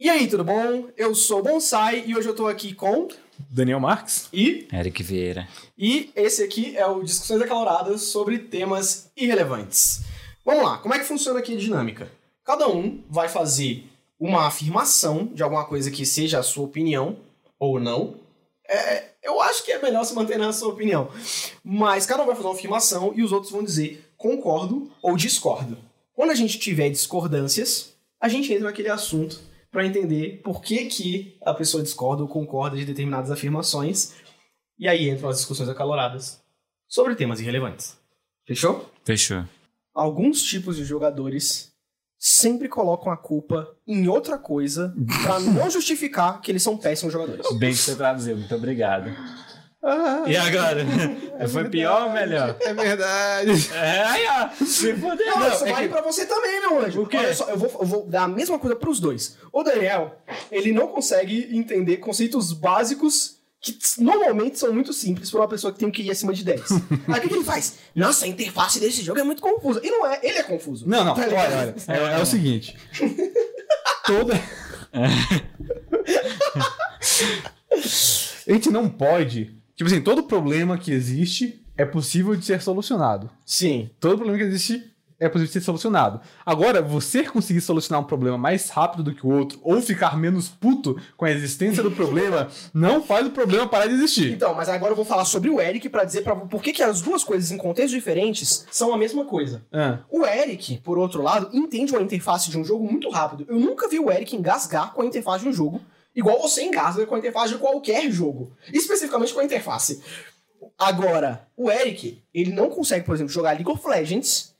E aí, tudo bom? Eu sou o Bonsai e hoje eu tô aqui com. Daniel Marques. E. Eric Vieira. E esse aqui é o Discussões Acaloradas sobre temas irrelevantes. Vamos lá, como é que funciona aqui a dinâmica? Cada um vai fazer uma afirmação de alguma coisa que seja a sua opinião ou não. É, eu acho que é melhor se manter na sua opinião. Mas cada um vai fazer uma afirmação e os outros vão dizer concordo ou discordo. Quando a gente tiver discordâncias, a gente entra naquele assunto para entender por que, que a pessoa discorda ou concorda de determinadas afirmações. E aí entram as discussões acaloradas sobre temas irrelevantes. Fechou? Fechou. Alguns tipos de jogadores sempre colocam a culpa em outra coisa para não justificar que eles são péssimos jogadores. Bem que você traduziu, muito obrigado. E agora? Foi pior ou melhor? É verdade. É, aí, ó. Se fudeu. Não, é vale que- pra você também, meu anjo. O quê? Olha só, eu vou, eu vou dar a mesma coisa pros dois. O Daniel, ele não consegue entender conceitos básicos que normalmente são muito simples pra uma pessoa que tem um QI acima de 10. Aí o que, que ele faz? Nossa, a interface desse jogo é muito confusa. E não é, ele é confuso. Não, não, Tá olha, olha. É, é o seguinte. Toda. A gente não pode. Tipo assim, todo problema que existe é possível de ser solucionado. Sim. Todo problema que existe é possível de ser solucionado. Agora, você conseguir solucionar um problema mais rápido do que o outro, ou ficar menos puto com a existência do problema, não faz o problema parar de existir. Então, mas agora eu vou falar sobre o Eric pra dizer pra por que, que as duas coisas em contextos diferentes são a mesma coisa. Ah, O Eric, por outro lado, entende uma interface de um jogo muito rápido. Eu nunca vi o Eric engasgar com a interface de um jogo, igual você engasga com a interface de qualquer jogo. Especificamente com a interface. Agora, o Eric, ele não consegue, por exemplo, jogar League of Legends,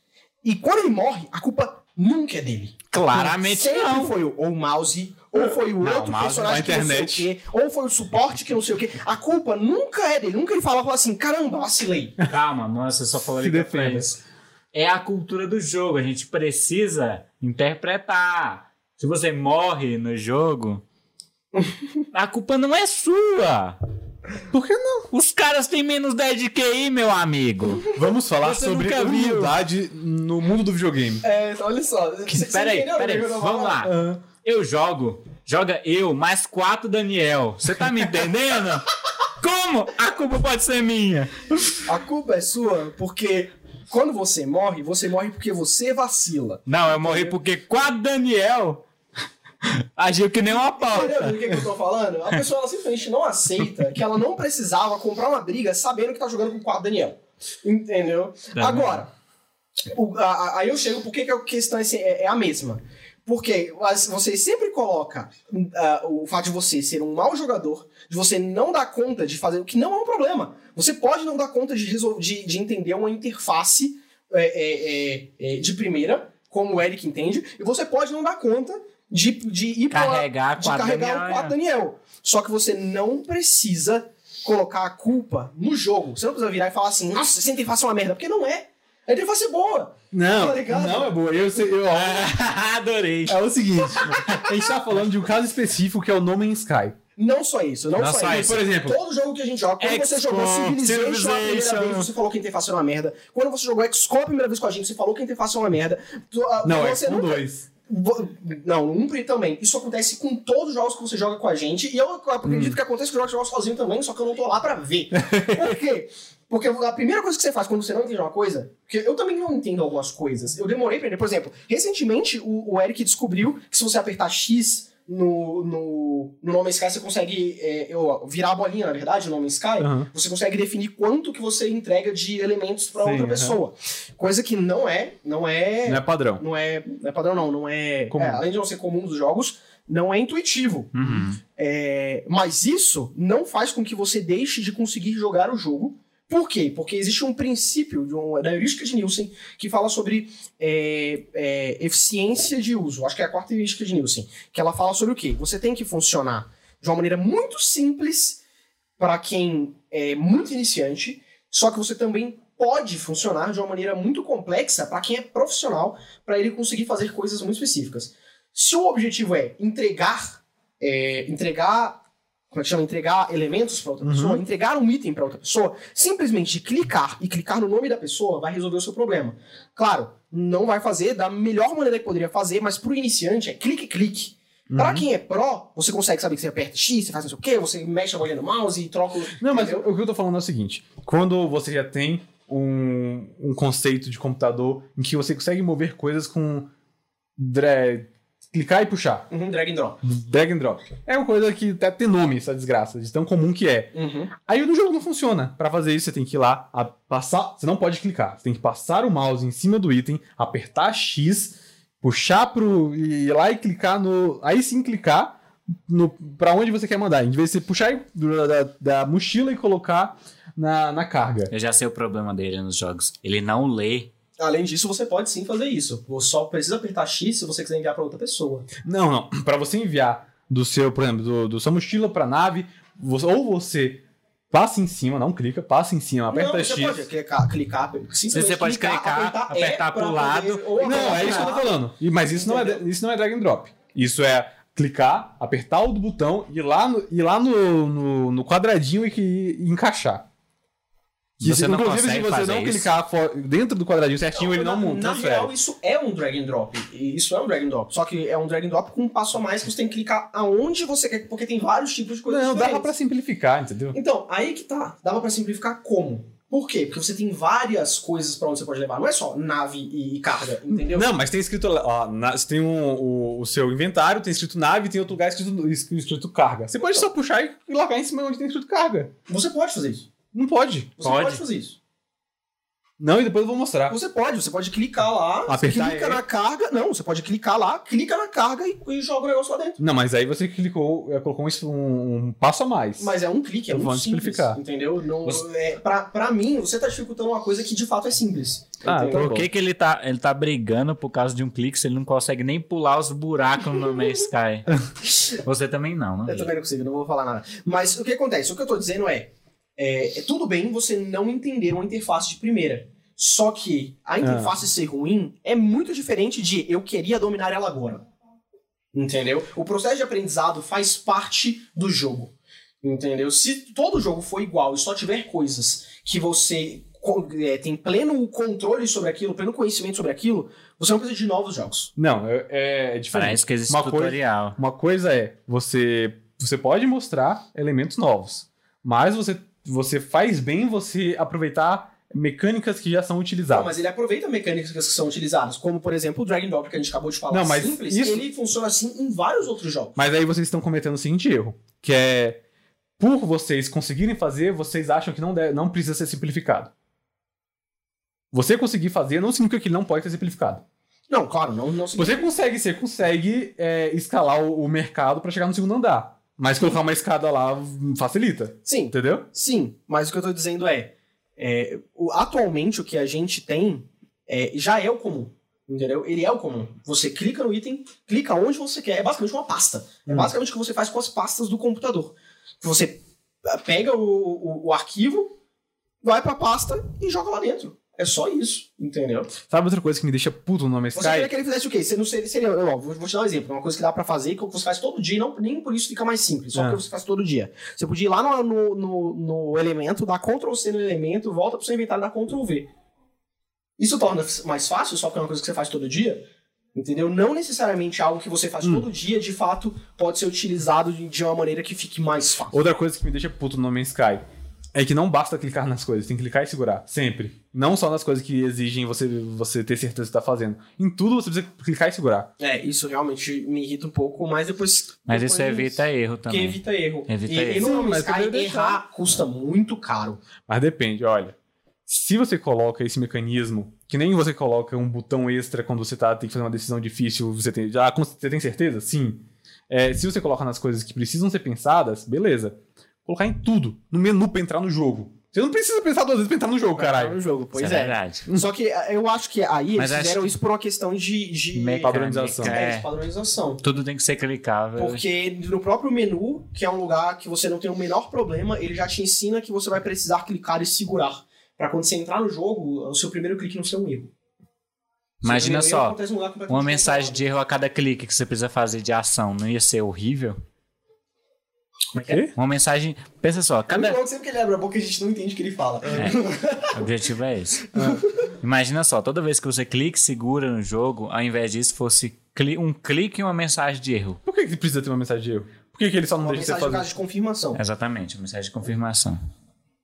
e quando ele morre, a culpa nunca é dele. Claramente Sempre não. foi o, ou o mouse, ou foi o Não, outro mouse personagem na que não sei o internet. quê, ou foi o suporte que não sei o quê. A culpa nunca é dele. Nunca ele fala, fala assim, caramba, vacilei. Calma, não, você só falou League of. Legends. É a cultura do jogo, a gente precisa interpretar. Se você morre no jogo, a culpa não é sua. por que não? Os caras têm menos 10 de QI, meu amigo. Vamos falar Você sobre humildade no mundo do videogame. É, olha só. Peraí, peraí, vamos lá. Eu jogo, joga eu mais quatro Daniel. Você tá me entendendo? Como a culpa pode ser minha? A culpa é sua porque quando você morre, você morre porque você vacila. Não, eu morri porque quatro Daniel agiu que nem uma Entendeu pauta. do que, que eu tô falando? A pessoa ela simplesmente não aceita que ela não precisava comprar uma briga sabendo que tá jogando com o quadro Daniel. Entendeu? Tá Agora, o- a- a- aí eu chego por que que a questão é, é- é a mesma. Porque você sempre coloca ah, o fato de você ser um mau jogador, de você não dar conta de fazer o que não é um problema. Você pode não dar conta de, resol- de, de entender uma interface é, é, é, é, de primeira, como o Eric entende, e você pode não dar conta de, de ir carregar, pra, de carregar o quadro né? Daniel. Só que você não precisa colocar a culpa no jogo. Você não precisa virar e falar assim, nossa, essa interface é uma merda, porque não é. A interface é boa. Tá não, tá não é boa. Eu, eu, eu adorei. É o seguinte, a gente tá falando de um caso específico que é o No Man's Sky. Não só isso, não, não só, só isso. Por exemplo, todo jogo que a gente joga, quando você jogou Civilization, Civilization primeira vez, você falou que a interface era uma merda. Quando você jogou XCOM a primeira vez com a gente, você falou que a interface era uma merda. Ah, não, você um nunca... Não, no Umpre também. Isso acontece com todos os jogos que você joga com a gente. E eu acredito que acontece com os jogos sozinho também, só que eu não tô lá pra ver. Por quê? Porque a primeira coisa que você faz quando você não entende uma coisa, porque eu também não entendo algumas coisas. Eu demorei pra entender. Por exemplo, recentemente o, o Eric descobriu que se você apertar X no, no, no No Man's Sky, você consegue é, eu, virar a bolinha, na verdade, no No Man's Sky. Aham. Você consegue definir quanto que você entrega de elementos pra Sim, outra pessoa. Coisa que não é, não é Não é padrão. não é, não é padrão, não. Não é, é, Além de não ser comum dos jogos, não é intuitivo. Uhum. É, mas isso não faz com que você deixe de conseguir jogar o jogo. Por quê? Porque existe um princípio um- da heurística de Nielsen que fala sobre é, é, eficiência de uso. Acho que é a quarta heurística de Nielsen. Que ela fala sobre o quê? Você tem que funcionar de uma maneira muito simples para quem é muito iniciante, só que você também pode funcionar de uma maneira muito complexa para quem é profissional, para ele conseguir fazer coisas muito específicas. Se o objetivo é entregar, é, entregar, como é que chama, entregar elementos para outra Uhum. pessoa, entregar um item para outra pessoa, simplesmente clicar e clicar no nome da pessoa vai resolver o seu problema. Claro, não vai fazer da melhor maneira que poderia fazer, mas para o iniciante é clique clique. Pra quem é pró, você consegue saber que você aperta X, você faz não sei o quê, você mexe a bolinha no mouse e troca. Não, mas Entendeu? o que eu tô falando é o seguinte: quando você já tem um, um conceito de computador em que você consegue mover coisas com clicar e puxar, Uhum, drag and drop. drag and drop. É uma coisa que até tem nome, essa desgraça, de tão comum que é. Uhum. Aí no jogo não funciona. Pra fazer isso, você tem que ir lá, a- passar. Você não pode clicar. Você tem que passar o mouse em cima do item, apertar X, puxar pro. e ir lá e clicar no. Aí sim clicar no, pra onde você quer mandar. Em vez de você puxar do- da, da mochila e colocar na, na carga. Eu já sei o problema dele nos jogos. Ele não lê. Além disso, você pode sim fazer isso. Você só precisa apertar X se você quiser enviar pra outra pessoa. Não, não. Pra você enviar do seu, por exemplo, do, do sua mochila pra nave, você- ou você passa em cima, não clica, passa em cima, aperta não, você X. pode clicar, clicar Você pode clicar, apertar E pro pra lado. poder- Não, é isso que eu tô falando. E- Mas isso não, é, isso não é drag and drop. Isso é clicar, apertar o do botão, ir lá no, ir lá no, no, no quadradinho e, que- e encaixar. Que Você se- não inclusive, consegue se você fazer não isso? clicar dentro do quadradinho certinho, ele não na, monta. Na real, isso é um drag and drop. E Isso é um drag and drop. Só que é um drag and drop com um passo a mais que você tem que clicar aonde você quer, porque tem vários tipos de coisas Não, dava pra simplificar, entendeu? Então, aí que tá. Dava pra simplificar como? Por quê? Porque você tem várias coisas pra onde você pode levar. Não é só nave e, carga, entendeu? Não, mas tem escrito lá, ó, na- você tem um- o, o seu inventário, tem escrito nave, tem outro lugar escrito, escrito carga. Você pode só puxar e e largar em cima onde tem escrito carga. Você pode fazer isso. Não pode. Você Pode. pode fazer isso. Não, e depois eu vou mostrar. Você pode, você pode clicar lá, Apertar clica E. na carga. Não, você pode clicar lá, clica na carga e, e joga o negócio lá dentro. Não, mas aí você clicou, é, colocou um, um passo a mais. Mas é um clique, é Eu muito vou simples, simplificar. entendeu? Não, Você- é, pra, pra mim, você tá dificultando uma coisa que de fato é simples. Ah, tá Por que, que ele, tá, ele tá brigando por causa de um clique se ele não consegue nem pular os buracos no Man's Sky? Você também não, né? Eu também não consigo, não vou falar nada. Mas o que acontece? O que eu tô dizendo é, é, é tudo bem você não entender uma interface de primeira. Só que a interface ser ruim é muito diferente de eu queria dominar ela agora. Entendeu? O processo de aprendizado faz parte do jogo. Entendeu? Se todo jogo for igual e só tiver coisas que você é, tem pleno controle sobre aquilo, pleno conhecimento sobre aquilo, você não precisa de novos jogos. Não, é, é diferente. Parece que existe Uma coisa- tutorial. Uma coisa é, você, você pode mostrar elementos novos, mas você, você faz bem você aproveitar mecânicas que já são Não, utilizadas. mas ele aproveita mecânicas que são utilizadas, como por exemplo o Drag and Drop que a gente acabou de falar, Não, mas simples, isso- ele funciona assim em vários outros jogos. Mas aí vocês estão cometendo o seguinte erro, que é por vocês conseguirem fazer, vocês acham que não, deve, não precisa ser simplificado. Você conseguir fazer não significa que ele não pode ser simplificado. Não, claro, não, não Você consegue, você consegue é, escalar o, o mercado para chegar no segundo andar. Mas colocar uma escada lá facilita, Sim, entendeu? sim, mas o que eu tô dizendo é, é, o- atualmente o que a gente tem é, já é o comum. Entendeu? Ele é o comum. Você clica no item, clica onde você quer. É basicamente uma pasta. É Hum. basicamente o que você faz com as pastas do computador. Você ah, pega o, o, o arquivo, vai pra pasta e joga lá dentro. É só isso, entendeu? Sabe outra coisa que me deixa puto no nome Você queria Sky? que ele fizesse o quê? Você não seria. seria ó, vou, vou te dar um exemplo. Uma coisa que dá pra fazer, que você faz todo dia, e não, nem por isso fica mais simples, só É. porque você faz todo dia. Você podia ir lá no, no, no- no elemento, dar Ctrl C no elemento, volta pro seu inventário e dar Ctrl V. Isso torna mais fácil, só porque é uma coisa que você faz todo dia. Entendeu? Não necessariamente algo que você faz Hum. todo dia, de fato, pode ser utilizado de, de uma maneira que fique mais fácil. Outra coisa que me deixa puto no nome Sky é que não basta clicar nas coisas, tem que clicar e segurar, sempre. Não só nas coisas que exigem você, você ter certeza que tá fazendo. Em tudo você precisa clicar e segurar. É, isso realmente me irrita um pouco, mas depois. Mas depois isso evita erro Que também. evita erro. Evita e, erro. e Nome mas deixar. errar custa muito caro. Mas depende, olha. Se você coloca esse mecanismo, que nem você coloca um botão extra quando você tá, tem que fazer uma decisão difícil, você tem, já, você tem certeza? Sim. É, se você coloca nas coisas que precisam ser pensadas, beleza. Colocar em tudo, no menu pra entrar no jogo. Você não precisa pensar duas vezes pra entrar no jogo, caralho. No jogo, pois Isso é é. verdade. Só que eh, eu acho que aí Mas eles acho fizeram isso por uma questão de, de, Mecânica, padronização. é, é. de padronização. Tudo tem que ser clicável. Porque no próprio menu, que é um lugar que você não tem o menor problema, ele já te ensina que você vai precisar clicar e segurar. Pra quando você entrar no jogo, o seu primeiro clique não ser um erro. Imagina só, uma mensagem de erro a cada clique que você precisa fazer de ação. Não ia ser horrível? Como é que é? Uma mensagem. Pensa só, Cada... cada. Sempre que ele abre a boca, a gente não entende o que ele fala. O objetivo é esse. Imagina só, toda vez que você clica e segura no jogo, ao invés disso fosse cli- um clique e uma mensagem de erro. Por que, que precisa ter uma mensagem de erro? Por que, que ele só não Uma deixa você mensagem fazer? caso de confirmação. Exatamente, uma mensagem de confirmação.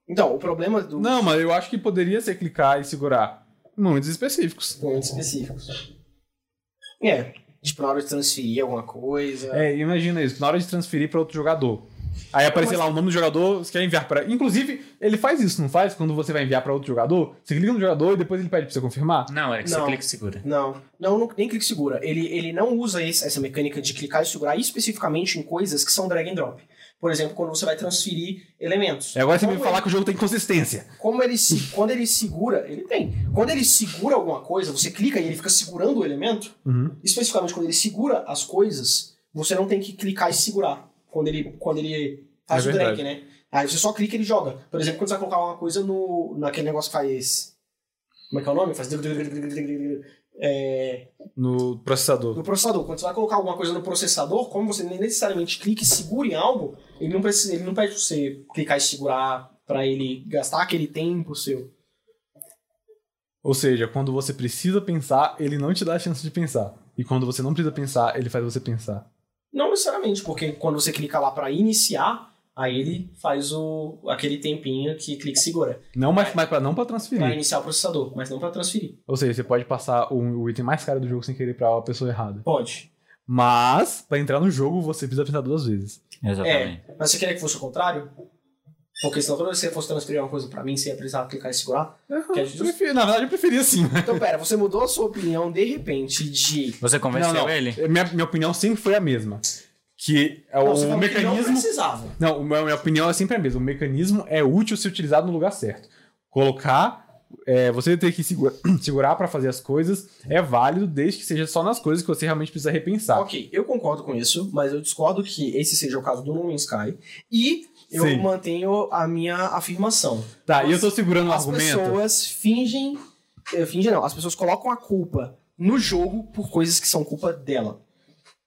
Então, o problema do Não, mas eu acho que poderia ser clicar e segurar momentos específicos. momentos específicos. É, tipo, na hora de transferir alguma coisa. É, imagina isso, na hora de transferir para outro jogador. Aí aparecer Mas- lá o nome do jogador, você quer enviar para. Inclusive, ele faz isso, não faz? Quando você vai enviar para outro jogador, você clica no jogador e depois ele pede pra você confirmar. Não, é que você Não. clica e segura. Não, não, não- nem clique segura. Ele, ele não usa esse- essa mecânica de clicar e segurar especificamente em coisas que são drag and drop. Por exemplo, quando você vai transferir elementos. E agora você Como vai falar que o jogo tem consistência. como ele se, quando ele segura, ele tem. Quando ele segura alguma coisa, você clica e ele fica segurando o elemento. Uhum. Especificamente quando ele segura as coisas, você não tem que clicar e segurar. Quando ele, quando ele faz É o drag, né? Aí você só clica e ele joga. Por exemplo, quando você vai colocar uma coisa no naquele negócio que faz. Como é que é o nome? Faz. É, No processador. no processador. Quando você vai colocar alguma coisa no processador, como você nem necessariamente clica e segura em algo, ele não precisa, ele não pede pra você clicar e segurar pra ele gastar aquele tempo seu. Ou seja, quando você precisa pensar, ele não te dá a chance de pensar. E quando você não precisa pensar, ele faz você pensar. Não necessariamente, porque quando você clica lá pra iniciar, aí ele faz o aquele tempinho que clica e segura. Não, mas, mas pra, não pra Pra transferir. iniciar o processador, mas não pra transferir. Ou seja, você pode passar o, o item mais caro do jogo sem querer pra pessoa errada. Pode. Mas, pra entrar no jogo, você precisa pensar duas vezes. Exatamente. Mas você queria que fosse o contrário? Porque senão toda vez que você fosse transferir uma coisa pra mim, você ia precisar clicar e segurar. Que é prefiro- na verdade, eu preferia sim. Então, pera, você mudou a sua opinião de repente de. Você convenceu Não, não. ele? Minha, minha opinião sempre foi a mesma. Que é Não, o que não mecanismo. precisava. Não, a minha opinião é sempre a mesma. O mecanismo é útil se utilizado no lugar certo. Colocar. é, você ter que segura- segurar pra fazer as coisas é válido desde que seja só nas coisas que você realmente precisa repensar. Ok, eu concordo com isso, mas eu discordo que esse seja o caso do No Man's Sky. E eu Sim. mantenho a minha afirmação. Tá, e eu tô segurando o As argumento. pessoas fingem. eh, Fingem não, as pessoas colocam a culpa no jogo por coisas que são culpa dela.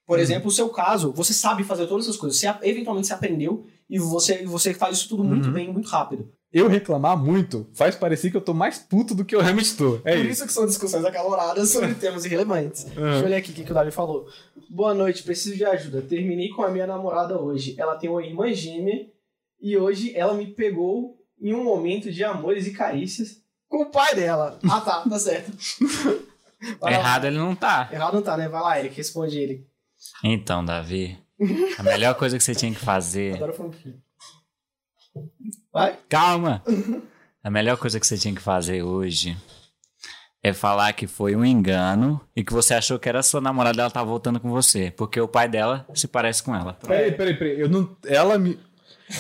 Por exemplo, o seu caso, você sabe fazer todas essas coisas. Você eventualmente você aprendeu e você, você faz isso tudo muito Uhum. bem, muito rápido. Eu reclamar muito faz parecer que eu tô mais puto do que eu realmente tô. É Por isso. isso que são discussões acaloradas sobre temas irrelevantes. Deixa eu olhar aqui o que, que o Davi falou. Boa noite, preciso de ajuda. Terminei com a minha namorada hoje. Ela tem uma irmã gêmea e hoje ela me pegou em um momento de amores e carícias com o pai dela. Ah, tá, tá certo. Errado ele não tá. Errado não tá, né? Vai lá, Eric, responde ele. Então, Davi, a melhor coisa que você tinha que fazer. Adoro fanfic. Vai? Calma! A melhor coisa que você tinha que fazer hoje é falar que foi um engano e que você achou que era sua namorada ela tá voltando com você. Porque o pai dela se parece com ela. Peraí, peraí, peraí. Eu não. Ela me.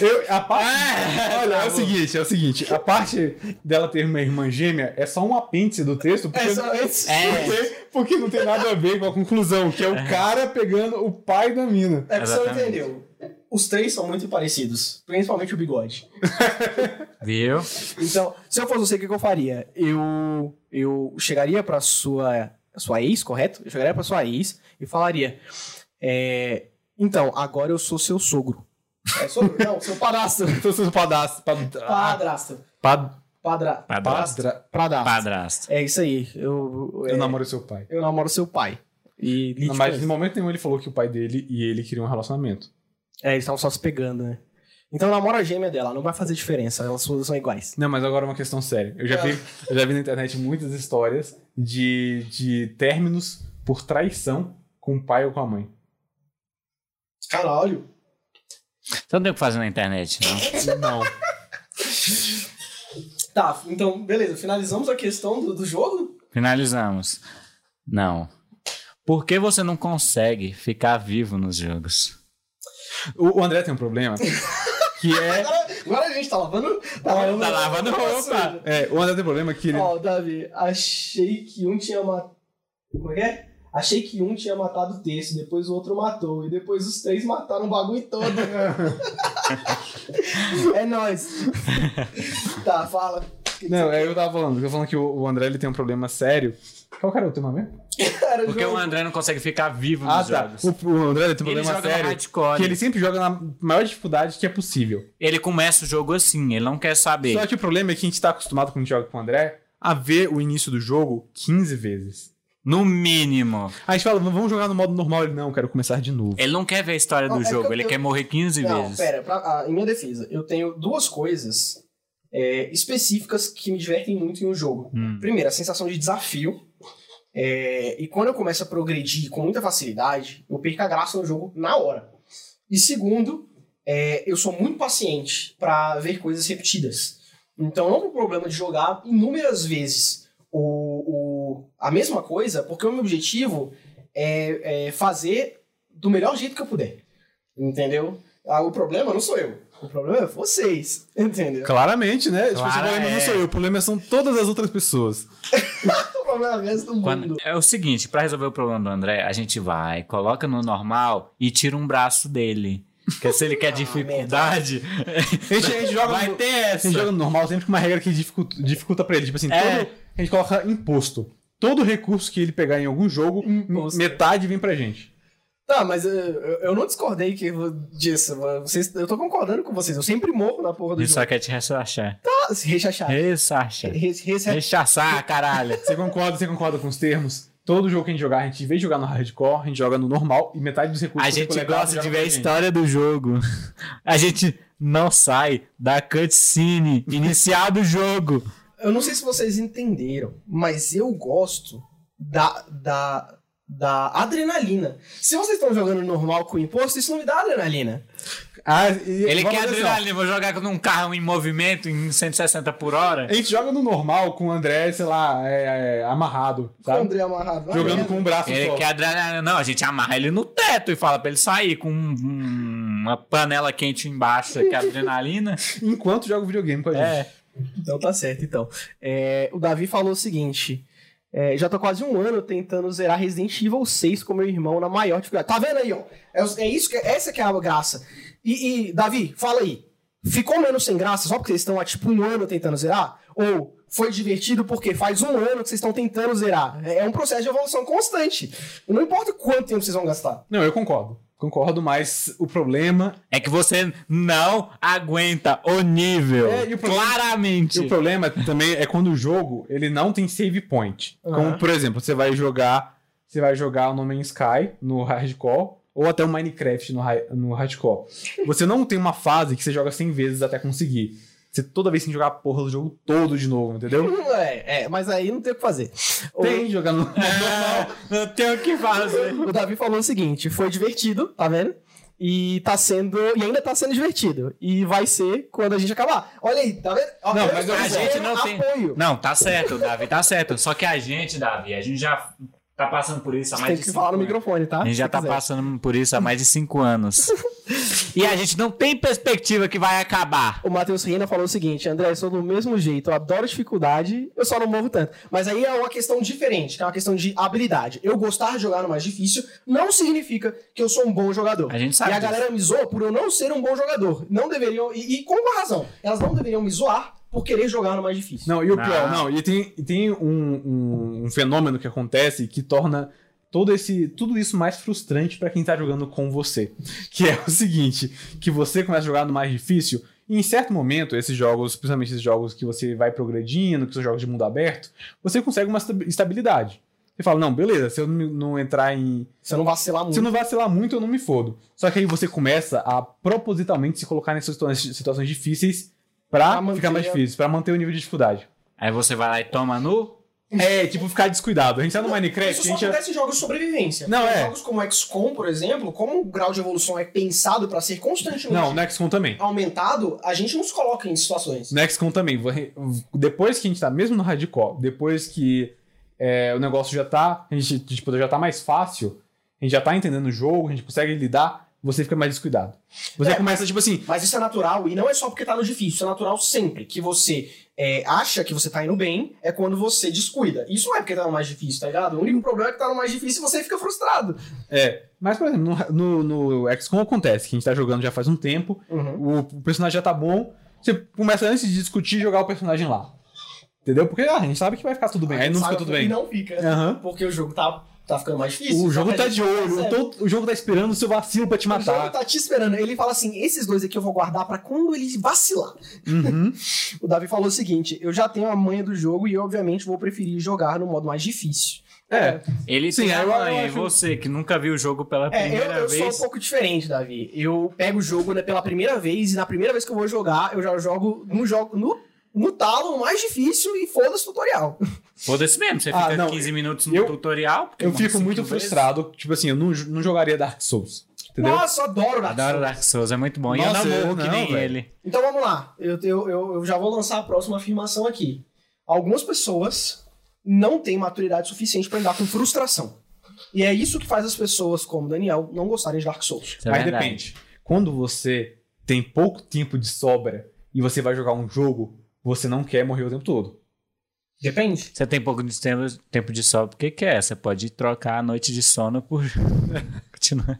Eu, a parte. Olha, é o seguinte, é o seguinte. A parte dela ter uma irmã gêmea é só um apêndice do texto. Porque, É só. É. porque, porque não tem nada a ver com a conclusão, que é o cara pegando o pai da mina. É que você entendeu. Os três são muito parecidos, principalmente o bigode. Viu? Então, se eu fosse você, o que que eu faria? Eu, eu chegaria pra sua, sua ex, correto? Eu chegaria pra sua ex e falaria: é, Então, agora eu sou seu sogro. É sogro? Não, seu padrasto. Pad... Padrasto. Pad... Padra, Padrasto. Padra... padrasto. Padrasto. É isso aí. Eu, Eu é, namoro seu pai. eu namoro seu pai. E Não, mas em momento nenhum ele falou que o pai dele e ele queriam um relacionamento. É, eles estavam só se pegando, né? Então namora a gêmea dela, não vai fazer diferença, elas são são iguais. Não, mas agora é uma questão séria. Eu já vi, eu já vi na internet muitas histórias de, de términos por traição com o pai ou com a mãe. Caralho. Você não tem o que fazer na internet, não. Não. Tá, então, beleza. Finalizamos a questão do, do jogo? Finalizamos. Não. Por que você não consegue ficar vivo nos jogos? O, o André tem um problema que é. Agora, agora a gente tá lavando. Tá lavando- tá lavando roupa. é, o André tem um problema que ele. Ó, Davi, achei que um tinha matado. Como é que é? Achei que um tinha matado o terço, depois o outro matou, e depois os três mataram o bagulho todo. é nóis. tá, fala. Não, é, eu tava falando, eu tava falando que o, André ele tem um problema sério. Qual é o tema mesmo? Porque o André não consegue ficar vivo Ah, nos tá. jogos. O, o André tem um Ele problema sério. hardcore. Que ele sempre joga na maior dificuldade que é possível. Ele começa o jogo assim, ele não quer saber. Só que o problema é que a gente tá acostumado quando a gente joga com o André a ver o início do jogo 15 vezes. No mínimo. Aí a gente fala, vamos jogar no modo normal. Ele, não, quero começar de novo. Ele não quer ver a história Não, do é que jogo, eu- ele eu- quer morrer 15 Não, vezes. pera, pra- ah, em minha defesa, eu tenho duas coisas é, específicas que me divertem muito em um jogo. Hum. Primeiro, a sensação de desafio. É, e quando eu começo a progredir com muita facilidade, eu perco a graça no jogo na hora. E segundo, é, eu sou muito paciente pra ver coisas repetidas. Então eu não tenho problema de jogar inúmeras vezes o, o- a mesma coisa, porque o meu objetivo é, é fazer do melhor jeito que eu puder. Entendeu? Ah, o problema não sou eu. O problema é vocês. Entendeu? Claramente, né? Tipo, Claro, o problema não é. sou eu, o problema são todas as outras pessoas. O problema é o resto do Quando- mundo. é o seguinte, pra resolver o problema do André, a gente vai, coloca no normal e tira um braço dele. Porque se ele quer dificuldade, A gente, a gente joga vai no, ter a essa. gente joga no normal sempre com uma regra que dificulta, dificulta pra ele. Tipo assim, É. todo- a gente coloca imposto. Todo recurso que ele pegar em algum jogo, Imposto. metade vem pra gente. Tá, mas eu, eu- eu não discordei que, disso. Vocês, eu tô concordando com vocês. Eu sempre morro na porra do Ele jogo. só quer te se rechachar. Ressacha. Re- re- Rechaçar, caralho. Você concorda, você concorda com os termos? Todo jogo que a gente jogar, a gente, em vez de jogar no hardcore, a gente joga no normal e metade dos recursos A gente coletar, gosta de ver a história do jogo. A gente não sai da cutscene inicial do jogo. Eu não sei se vocês entenderam, mas eu gosto da, da, da adrenalina. Se vocês estão jogando normal com imposto, isso não me dá adrenalina. Ah, e- Ele quer assim, adrenalina, vou jogar com um carro em movimento em 160 por hora. A gente joga no normal com o André, sei lá, é, é, amarrado, Com o sabe? André amarrado. Jogando com um braço Ele só. quer adrenalina. Não, a gente amarra ele no teto e fala pra ele sair com um- um- uma panela quente embaixo, que é adrenalina. Enquanto joga videogame com a gente. É. Então tá certo, então. É, o Davi falou o seguinte. é, já tô quase um ano tentando zerar Resident Evil 6 com meu irmão na maior dificuldade. Tá vendo aí, ó? É, é isso que, essa que é a graça. E, e, Davi, fala aí. Ficou menos sem graça só porque vocês estão há tipo um ano tentando zerar? Ou foi divertido porque faz um ano que vocês estão tentando zerar? É um processo de evolução constante. Não importa quanto tempo vocês vão gastar. Não, eu concordo. Concordo, mas o problema. É que você não aguenta o nível. É, e o problema- Claramente. E o problema também é quando o jogo ele não tem save point. Aham. Como, por exemplo, você vai jogar. Você vai jogar o No Man's Sky no hardcore. Ou até o Minecraft no, no hardcore. Você não tem uma fase que você joga 100 vezes até conseguir. Você toda vez tem que jogar a porra do jogo todo de novo, entendeu? É, é, mas aí não tem o que fazer. O- Tem jogar no. É, não tem o que fazer. O Davi falou o seguinte: foi divertido, tá vendo? E tá sendo. E ainda tá sendo divertido. E vai ser quando a gente acabar. Olha aí, tá vendo? Não, eu mas a gente não tem- apoio. Não, tá certo, Davi, tá certo. Só que a gente, Davi, a gente já tá passando por isso há mais tem de que cinco falar no anos. microfone, tá? A gente já tá quiser. passando por isso há mais de cinco anos. e a gente não tem perspectiva que vai acabar. O Matheus Reina falou o seguinte: André, eu sou do mesmo jeito, eu adoro dificuldade, eu só não morro tanto. Mas aí é uma questão diferente, que é uma questão de habilidade. Eu gostar de jogar no mais difícil não significa que eu sou um bom jogador. A gente sabe E a disso. galera me zoa por eu não ser um bom jogador. Não deveriam, e, e com razão, elas não deveriam me zoar por querer jogar no mais difícil. Não, e o Não. pior, não, e tem, e tem um, um- um fenômeno que acontece que torna todo esse, tudo isso mais frustrante pra quem tá jogando com você. Que é o seguinte, que você começa a jogar no mais difícil, e em certo momento, esses jogos, principalmente esses jogos que você vai progredindo, que são jogos de mundo aberto, você consegue uma esta- estabilidade. Você fala, não, beleza, se eu não não entrar em, Se eu não vacilar muito. se eu não vacilar muito, eu não me fodo. Só que aí você começa a propositalmente se colocar nessas situações, situações difíceis pra, Pra ficar mais a- difícil, pra manter o nível de dificuldade. Aí você vai lá e toma no. É, tipo, ficar descuidado. A gente tá no Minecraft, Isso a só gente... acontece em jogos de sobrevivência. Não, Em é. Jogos como XCOM, por exemplo, como o grau de evolução é pensado pra ser constantemente Não, no XCOM também. aumentado, a gente não se coloca em situações. No XCOM também. Depois que a gente tá, mesmo no hardcore, depois que é, o negócio já tá, a gente tipo, já tá mais fácil, a gente já tá entendendo o jogo, a gente consegue lidar, você fica mais descuidado. Você É, começa, tipo assim, Mas isso é natural, e não é só porque tá no difícil, isso é natural sempre. Que você é, acha que você tá indo bem, é quando você descuida. Isso não é porque tá no mais difícil, tá ligado? O único problema é que tá no mais difícil e você fica frustrado. é. Mas, por exemplo, no, no, no XCOM acontece que a gente tá jogando já faz um tempo, Uhum. o, o personagem já tá bom, você começa antes de discutir jogar o personagem lá. Entendeu? Porque ah, a gente sabe que vai ficar tudo bem. Aí não fica tudo E bem. não fica. Aham. Porque o jogo tá, tá ficando mais difícil. O só jogo tá de olho, percebe. o, jogo tá esperando o seu vacilo pra te O jogo matar. tá te esperando. Ele fala assim: esses dois aqui eu vou guardar pra quando ele vacilar. Uhum. O Davi falou o seguinte: eu já tenho a manha do jogo e, obviamente, vou preferir jogar no modo mais difícil. É, Ele Sim, tem a eu- eu manha, e acho- você que nunca viu o jogo pela É, eu, primeira eu sou um vez. pouco diferente, Davi. Eu pego o jogo né, pela primeira vez e na primeira vez que eu vou jogar, eu já jogo no jogo no, no talo, mais difícil e foda-se o tutorial. Foda-se mesmo, você Ah, fica não, 15 minutos no eu- tutorial. porque eu fico muito vezes. frustrado. Tipo assim, eu não, não jogaria Dark Souls. Entendeu? Nossa, eu adoro Dark Adoro Souls. Dark Souls, é muito bom. e eu Nossa, não morro que nem velho. ele. Então vamos lá. Eu, eu, eu, eu já vou lançar a próxima afirmação aqui. Algumas pessoas não têm maturidade suficiente pra lidar com frustração. E é isso que faz as pessoas, como Daniel, não gostarem de Dark Souls. Isso é Mas verdade. depende. Quando você tem pouco tempo de sobra e você vai jogar um jogo, você não quer morrer o tempo todo. Depende. Você tem pouco de tempo, tempo de sono, porque quer. Você pode trocar a noite de sono por. Continua.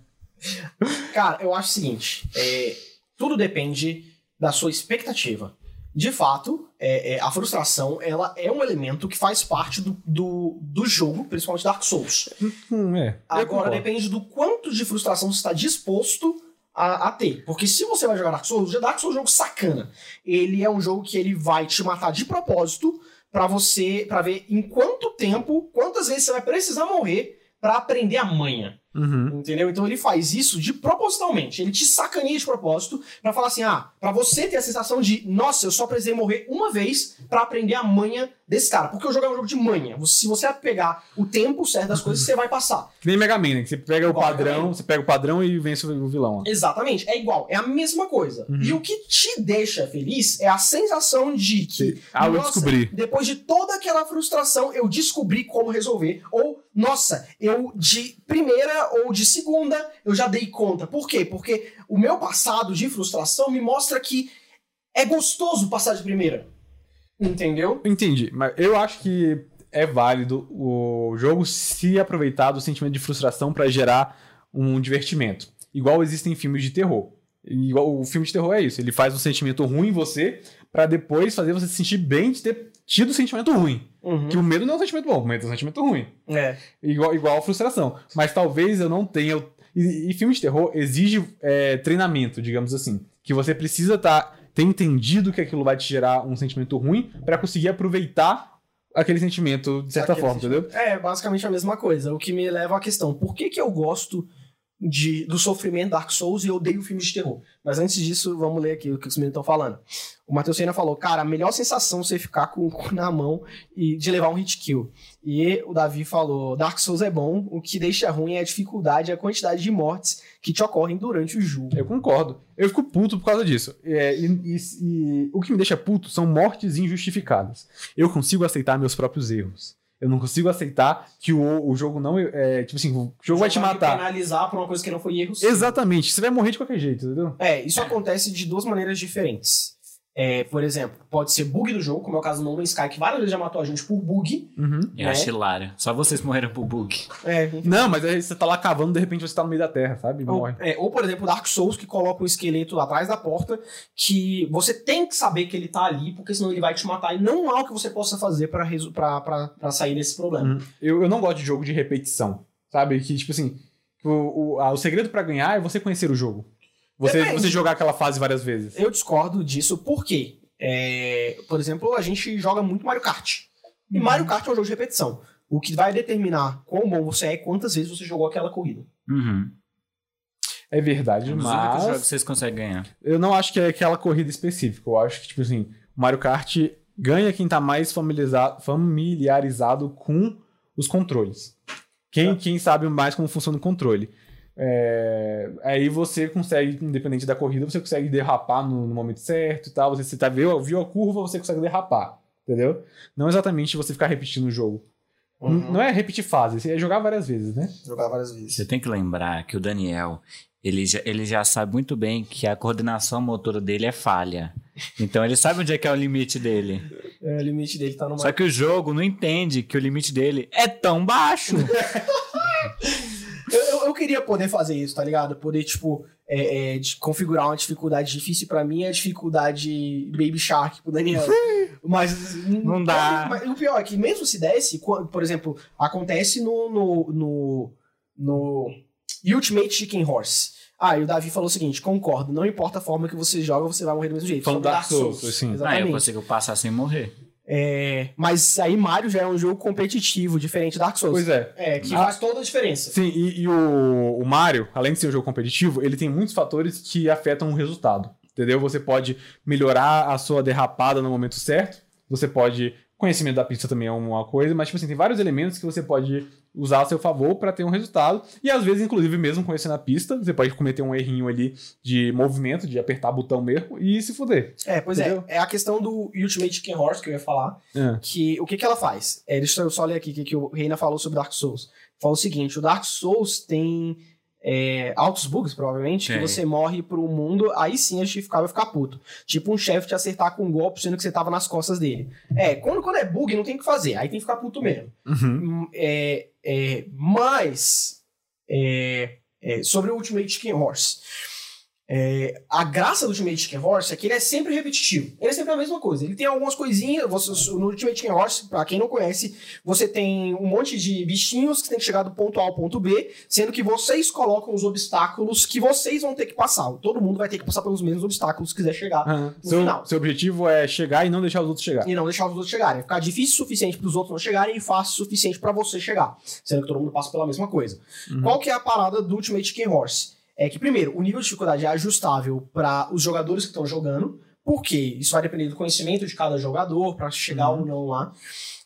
Cara, eu acho o seguinte: é, tudo depende da sua expectativa. De fato, é, é, a frustração ela é um elemento que faz parte do, do, do jogo, principalmente Dark Souls. Hum, é. Agora depende do quanto de frustração você está disposto a, a ter. Porque se você vai jogar Dark Souls, o Dark Souls é um jogo sacana. Ele é um jogo que ele vai te matar de propósito pra você, para ver em quanto tempo, quantas vezes você vai precisar morrer pra aprender a manha. Uhum. Entendeu? Então ele faz isso de propositalmente. Ele te sacaneia de propósito pra falar assim: ah, pra você ter a sensação de, nossa, eu só precisei morrer uma vez pra aprender a manha desse cara. Porque o jogo é um jogo de manha. Se você pegar o tempo certo das coisas, você vai passar. Que nem Mega Man, né? Que você pega o Igual padrão, você pega o padrão e vence o vilão. ó. Exatamente, é igual, é a mesma coisa. Uhum. E o que te deixa feliz é a sensação de que, Ah, eu descobri. depois de toda aquela frustração, eu descobri como resolver. Ou, nossa, eu de primeira ou de segunda, eu já dei conta. Por quê? Porque o meu passado de frustração me mostra que é gostoso passar de primeira. Entendeu? Entendi, mas eu acho que é válido o jogo se aproveitar do sentimento de frustração pra gerar um divertimento. Igual existem filmes de terror. Igual o filme de terror é isso, ele faz um sentimento ruim em você pra depois fazer você se sentir bem de ter tido sentimento ruim. Uhum. Que o medo não é um sentimento bom, o medo é um sentimento ruim. É. Igual, igual a frustração. Mas talvez eu não tenha. E, e filme de terror exige é, treinamento, digamos assim. Que você precisa tá, ter entendido que aquilo vai te gerar um sentimento ruim pra conseguir aproveitar aquele sentimento de certa Aquele forma, entendeu? É, basicamente a mesma coisa. O que me leva à questão: por que, que eu gosto de, do sofrimento Dark Souls e eu odeio filmes de terror? Mas antes disso, vamos ler aqui o que os meninos estão falando. O Matheus Sena falou: cara, a melhor sensação é você ficar com o cu na mão e de levar um hit kill. E o Davi falou: Dark Souls é bom, o que deixa ruim é a dificuldade e a quantidade de mortes que te ocorrem durante o jogo. Eu concordo. Eu fico puto por causa disso. É, e, e- e o que me deixa puto são mortes injustificadas. Eu consigo aceitar meus próprios erros. Eu não consigo aceitar que o, o jogo não. É, tipo assim, o jogo vai te Vai matar. penalizar por uma coisa que não foi erro. seu. Exatamente. Você vai morrer de qualquer jeito, entendeu? É, isso acontece de duas maneiras diferentes. É, por exemplo, pode ser bug do jogo, como é o caso do No Man's Sky, que várias vezes já matou a gente por bug. Uhum. Eu Né? acho hilário. Só vocês morreram pro bug. É, Não, mas aí você tá lá cavando, de repente você tá no meio da terra, sabe? Ou, morre. é, ou, por exemplo, Dark Souls, que coloca o esqueleto atrás da porta, que você tem que saber que ele tá ali, porque senão ele vai te matar. E não há o que você possa fazer pra, resu- pra, pra, pra sair desse problema. Uhum. Eu, eu não gosto de jogo de repetição, sabe? Que, tipo assim, o, o, ah, o segredo pra ganhar é você conhecer o jogo. Você, Depende. você jogar aquela fase várias vezes. Eu discordo disso, porque, é, por exemplo, a gente joga muito Mario Kart. E Mario Kart é um jogo de repetição. O que vai determinar quão bom você é e quantas vezes você jogou aquela corrida. Uhum. É verdade, um jogos mas vocês conseguem ganhar. eu não acho que é aquela corrida específica. Eu acho que, tipo assim, o Mario Kart ganha quem tá mais familiarizado, familiarizado com os controles. Quem, quem sabe mais como funciona o controle. É, aí você consegue, independente da corrida, você consegue derrapar no, no momento certo e tal. Você, você tá, viu, viu a curva, você consegue derrapar. Entendeu? Não exatamente você ficar repetindo o jogo. N- Não é repetir fase, é jogar várias vezes, né? Jogar várias vezes. Você tem que lembrar que o Daniel, ele já, ele já sabe muito bem que a coordenação motora dele é falha. Então ele sabe onde é que é o limite dele. É, o limite dele tá no Só que o jogo não entende que o limite dele é tão baixo. Queria poder fazer isso, tá ligado? Poder, tipo, é, é, de configurar uma dificuldade difícil pra mim é a dificuldade Baby Shark pro Daniel. Mas Não dá. Mas o pior é que mesmo se desse, por exemplo, acontece no, no, no, no Ultimate Chicken Horse. Ah, e o Davi falou o seguinte: concordo, não importa a forma que você joga, você vai morrer do mesmo jeito. Falando Dark Souls, assim. Ah, eu Exatamente. consigo passar sem morrer. É, mas aí Mario já é um jogo competitivo, diferente do Dark Souls. Pois é. É, que Ah. faz toda a diferença. Sim, e, e o, o Mario, além de ser um jogo competitivo, ele tem muitos fatores que afetam o resultado. Entendeu? Você pode melhorar a sua derrapada no momento certo. Você pode. Conhecimento da pista também é uma coisa, mas tipo assim, tem vários elementos que você pode usar a seu favor para ter um resultado. E às vezes, inclusive, mesmo conhecendo a pista, você pode cometer um errinho ali de movimento, de apertar botão mesmo e se fuder. É, pois Entendeu? é. É a questão do Ultimate Chicken Horse que eu ia falar. É. Que, o que, que ela faz? É, deixa eu só ler aqui o que, que o Reina falou sobre Dark Souls. Falou o seguinte: o Dark Souls tem é, altos bugs, provavelmente, que você morre pro mundo, aí sim a justificável vai ficar puto. Tipo um chefe te acertar com um golpe, sendo que você tava nas costas dele. É, quando, quando é bug, não tem o que fazer, aí tem que ficar puto mesmo. Uhum. Hum, É, é, mas é, é, sobre o Ultimate Chicken Horse. É, a graça do Ultimate Chicken Horse é que ele é sempre repetitivo. Ele é sempre a mesma coisa. Ele tem algumas coisinhas. Você, no Ultimate Chicken Horse, pra quem não conhece, você tem um monte de bichinhos que tem que chegar do ponto A ao ponto B, sendo que vocês colocam os obstáculos que vocês vão ter que passar. Todo mundo vai ter que passar pelos mesmos obstáculos se quiser chegar. Aham. No Seu, final. seu objetivo é chegar e não deixar os outros chegar. E não deixar os outros chegarem. Ficar difícil o suficiente para os outros não chegarem e fácil o suficiente para você chegar. Sendo que todo mundo passa pela mesma coisa. Uhum. Qual que é a parada do Ultimate Chicken Horse? É que, primeiro, o nível de dificuldade é ajustável para os jogadores que estão jogando. Por quê? Isso vai depender do conhecimento de cada jogador para chegar Uhum. ou não lá.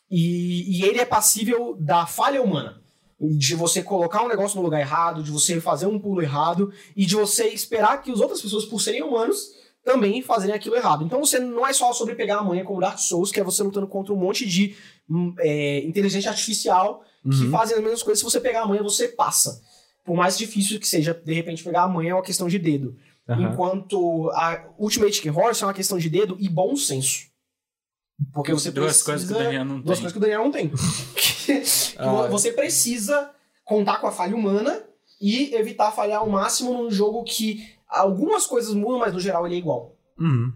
E, e ele é passível da falha humana. De você colocar um negócio no lugar errado, de você fazer um pulo errado e de você esperar que as outras pessoas, por serem humanos, também fazerem aquilo errado. Então você não é só sobre pegar a manha como Dark Souls, que é você lutando contra um monte de hum, é, inteligência artificial que Uhum. fazem as mesmas coisas. Se você pegar a manha, você passa. Por mais difícil que seja, de repente, pegar a manha é uma questão de dedo. Aham. Enquanto a Ultimate Chicken Horse é uma questão de dedo e bom senso. Porque você Duas precisa... coisas que o Daniel não Duas tem. coisas que o Daniel não tem. Ah, é. você precisa contar com a falha humana e evitar falhar ao máximo num jogo que algumas coisas mudam, mas no geral ele é igual. Uhum.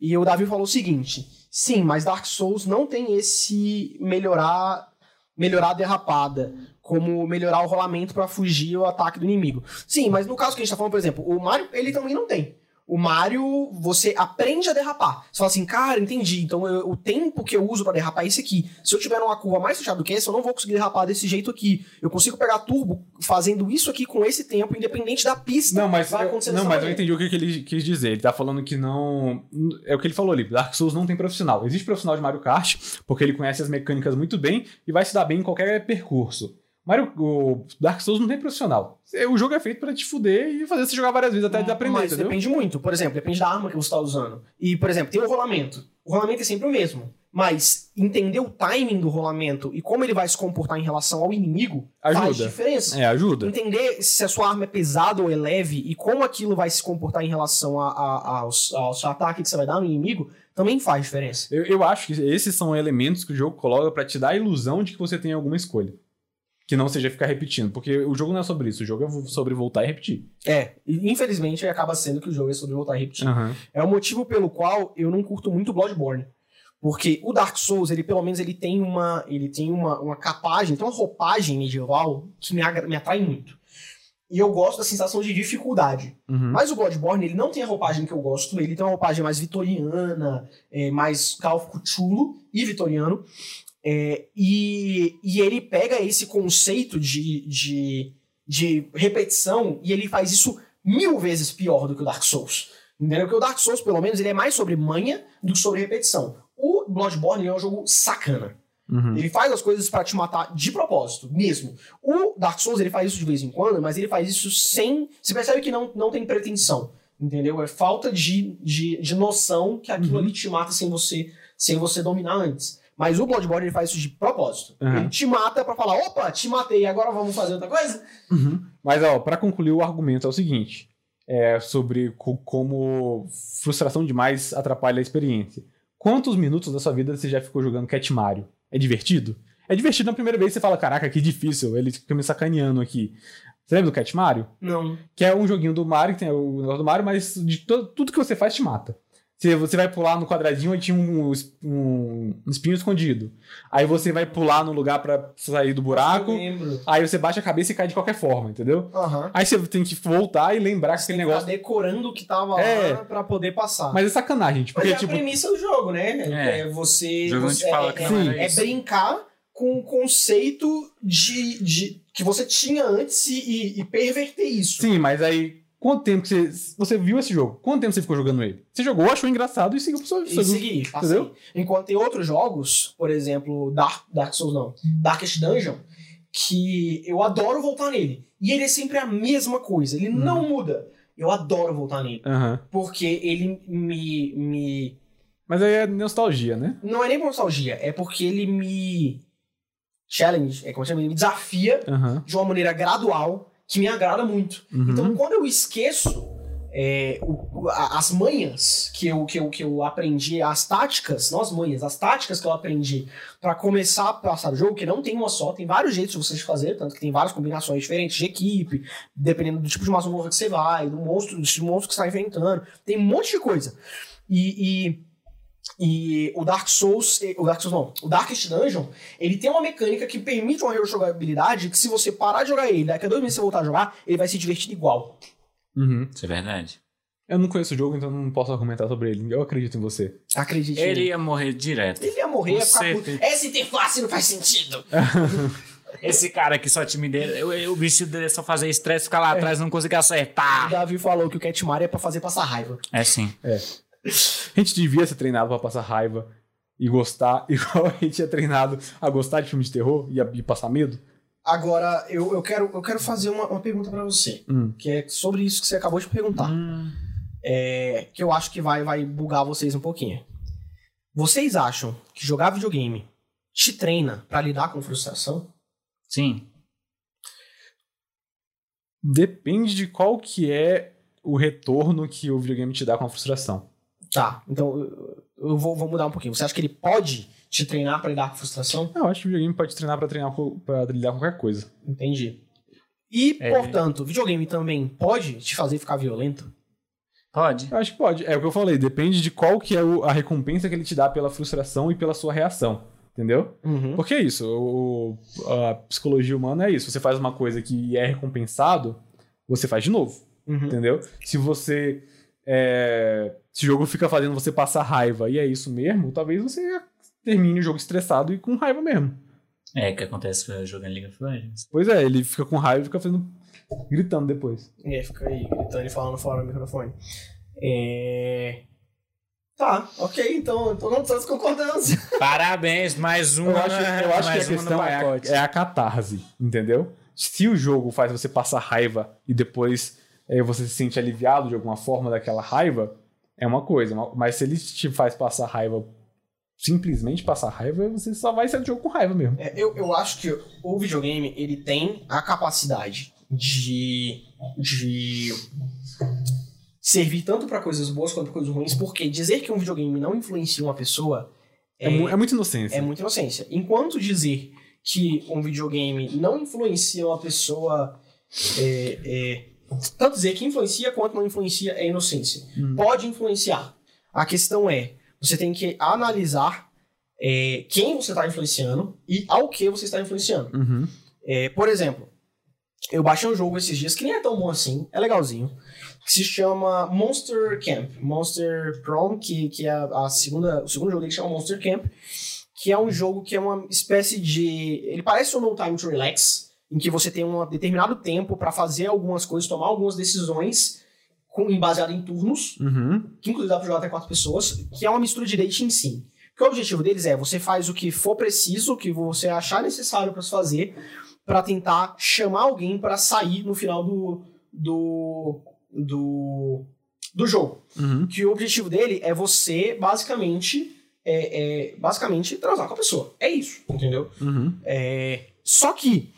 E o Davi falou o seguinte: sim, mas Dark Souls não tem esse melhorar melhorar a derrapada, como melhorar o rolamento pra fugir o ataque do inimigo. Sim, mas no caso que a gente tá falando, por exemplo, o Mario, ele também não tem. O Mario, você aprende a derrapar. Você fala assim, cara, entendi. Então eu- o tempo que eu uso pra derrapar é esse aqui. Se eu tiver numa curva mais fechada do que essa, eu não vou conseguir derrapar desse jeito aqui. Eu consigo pegar turbo fazendo isso aqui com esse tempo, independente da pista. Não, mas, vai eu, acontecer não, dessa mas eu entendi o que, que ele quis dizer. Ele tá falando que não. É o que ele falou ali. Dark Souls não tem profissional. Existe profissional de Mario Kart, porque ele conhece as mecânicas muito bem e vai se dar bem em qualquer percurso. Mario, o Dark Souls não tem profissional. O jogo é feito pra te fuder e fazer você jogar várias vezes até aprender, Mas entendeu? depende muito. Por exemplo, depende da arma que você está usando. E, por exemplo, tem o rolamento. O rolamento é sempre o mesmo. Mas entender o timing do rolamento e como ele vai se comportar em relação ao inimigo faz Ajuda. diferença. É, ajuda. Entender se a sua arma é pesada ou é leve e como aquilo vai se comportar em relação a- a- ao, ao seu ataque que você vai dar no inimigo também faz diferença. Eu, eu acho que esses são elementos que o jogo coloca pra te dar a ilusão de que você tem alguma escolha. Que não seja ficar repetindo. Porque o jogo não é sobre isso. O jogo é sobre voltar e repetir. É, e infelizmente acaba sendo que o jogo é sobre voltar a repetir. Aham. É o motivo pelo qual eu não curto muito Bloodborne. Porque o Dark Souls, ele pelo menos ele tem uma, ele tem uma, uma capagem, tem uma roupagem medieval que me, agra- me atrai muito. E eu gosto da sensação de dificuldade. Uhum. Mas o Bloodborne, ele não tem a roupagem que eu gosto, ele tem uma roupagem mais vitoriana, é, mais Call of Cthulhu e vitoriano. É, e, e ele pega esse conceito de, de, de repetição e ele faz isso mil vezes pior do que o Dark Souls. Entendeu? Porque o Dark Souls, pelo menos, ele é mais sobre manha do que sobre repetição. O Bloodborne é um jogo sacana. Uhum. Ele faz as coisas pra te matar de propósito, mesmo. O Dark Souls, ele faz isso de vez em quando, mas ele faz isso sem... Você percebe que não, não tem pretensão, entendeu? É falta de, de, de noção que aquilo Uhum. ali te mata sem você, sem você dominar antes. Mas o Bloodborne, ele faz isso de propósito. Uhum. Ele te mata pra falar, opa, te matei, agora vamos fazer outra coisa? Uhum. Mas, ó, pra concluir o argumento é o seguinte: é sobre co- como frustração demais atrapalha a experiência. Quantos minutos da sua vida você já ficou jogando Cat Mario? É divertido? É divertido na primeira vez você fala, caraca, que difícil, ele fica me sacaneando aqui. Você lembra do Cat Mario? Não. Que é um joguinho do Mario, que tem o negócio do Mario, mas de tudo que você faz te mata. Você, você vai pular no quadradinho e tinha um, um, um espinho escondido. Aí você vai pular no lugar pra sair do buraco. Aí você baixa a cabeça e cai de qualquer forma, entendeu? Aham. Aí você tem que voltar e lembrar que Você aquele que negócio. ficar decorando o que tava É. lá pra poder passar. Mas é sacanagem, gente. Mas Porque, é tipo. a premissa do jogo, né? É. É, você. Você- te fala é, que é, não é isso. brincar com o conceito de, de que você tinha antes e, e- e perverter isso. Sim, mas aí. Quanto tempo que você. Você viu esse jogo? Quanto tempo você ficou jogando ele? Você jogou, achou engraçado e seguiu pro seu. E seu- seguir, assim. entendeu? Enquanto tem outros jogos, por exemplo, Dark, Dark Souls não, Darkest Dungeon, que eu adoro voltar nele. E ele é sempre a mesma coisa, ele não muda. Eu adoro voltar nele. Aham. Porque ele me, me. Mas aí é nostalgia, né? Não é nem por nostalgia, é porque ele me. Challenge, é como chama? Ele me desafia Aham. de uma maneira gradual que me agrada muito. Uhum. Então, quando eu esqueço é, o- a- as manhas que eu, que, eu, que eu aprendi, as táticas, não as manhas, as táticas que eu aprendi pra começar a passar o jogo, que não tem uma só, tem vários jeitos de você fazer, tanto que tem várias combinações diferentes de equipe, dependendo do tipo de masmorra que você vai, do monstro, do monstro que você está enfrentando, tem um monte de coisa. E, e, e o Dark Souls, o Dark Souls não, o Darkest Dungeon, ele tem uma mecânica que permite uma rejogabilidade que se você parar de jogar ele, daqui a dois meses você voltar a jogar, ele vai se divertir igual. Uhum. Isso é verdade. Eu não conheço o jogo, então não posso argumentar sobre ele. Eu acredito em você. Acredite. Ele ia morrer direto. ele ia morrer, ia ficar puto. Essa interface não faz sentido. Esse cara que só timidez, o, o bicho dele é só fazer estresse, ficar lá atrás não conseguir acertar. O Davi falou que o Cat Mario é pra fazer passar raiva. É sim. A gente devia ser treinado pra passar raiva e gostar, igual a gente é treinado a gostar de filme de terror e, a, e passar medo. Agora, eu, eu, quero, eu quero fazer uma, uma pergunta pra você, Hum. que é sobre isso que você acabou de perguntar. É, que eu acho que vai, vai bugar vocês um pouquinho. Vocês acham que jogar videogame te treina pra lidar com frustração? Sim. Depende de qual que é o retorno que o videogame te dá com a frustração. Tá, então eu, vou, vou mudar um pouquinho. Você acha que ele pode te treinar pra lidar com frustração? Eu acho que o videogame pode te treinar pra treinar pra lidar com qualquer coisa. Entendi. E, É. portanto, videogame também pode te fazer ficar violento? Pode. Eu acho que pode. É o que eu falei, depende de qual que é o- a recompensa que ele te dá pela frustração e pela sua reação. Entendeu? Uhum. Porque é isso, o- a psicologia humana é isso. Você faz uma coisa que é recompensado, você faz de novo. Uhum. Entendeu? Se você. É, se o jogo fica fazendo você passar raiva e é isso mesmo, talvez você termine o jogo estressado e com raiva mesmo. É o que acontece jogando League of Legends. Pois é, ele fica com raiva e fica fazendo. gritando depois. É, fica aí gritando e falando fora do microfone. É... Tá, ok, então, então não estamos concordando. Parabéns, mais uma. Eu acho, eu acho que a questão é a, é a catarse, entendeu? Se o jogo faz você passar raiva e depois você se sente aliviado de alguma forma daquela raiva, é uma coisa. Mas se ele te faz passar raiva, simplesmente passar raiva, você só vai sair do jogo com raiva mesmo. É, eu, eu acho que o videogame, ele tem a capacidade de... de servir tanto pra coisas boas quanto pra coisas ruins, porque dizer que um videogame não influencia uma pessoa É, mu- é muita inocência. é muita inocência. Enquanto dizer que um videogame não influencia uma pessoa. É, é, tanto dizer que influencia quanto não influencia é inocência. Hum. Pode influenciar. A questão é: você tem que analisar é, quem você está influenciando e ao que você está influenciando. Uhum. É, por exemplo, eu baixei um jogo esses dias que nem é tão bom assim, é legalzinho, que se chama Monster Camp, Monster Prom, que, que é a, segunda, o segundo jogo dele que chama Monster Camp, que é um jogo que é uma espécie de, ele parece um No Time to Relax, em que você tem um determinado tempo para fazer algumas coisas, tomar algumas decisões com, em- baseado em turnos, Uhum. que inclusive dá pra jogar até quatro pessoas, que é uma mistura de dating sim. Porque o objetivo deles é você faz o que for preciso, o que você achar necessário se fazer, pra tentar chamar alguém pra sair no final do do do, do jogo. Uhum. Que o objetivo dele é você basicamente é, é, basicamente transar com a pessoa. É isso, entendeu? Uhum. É, só que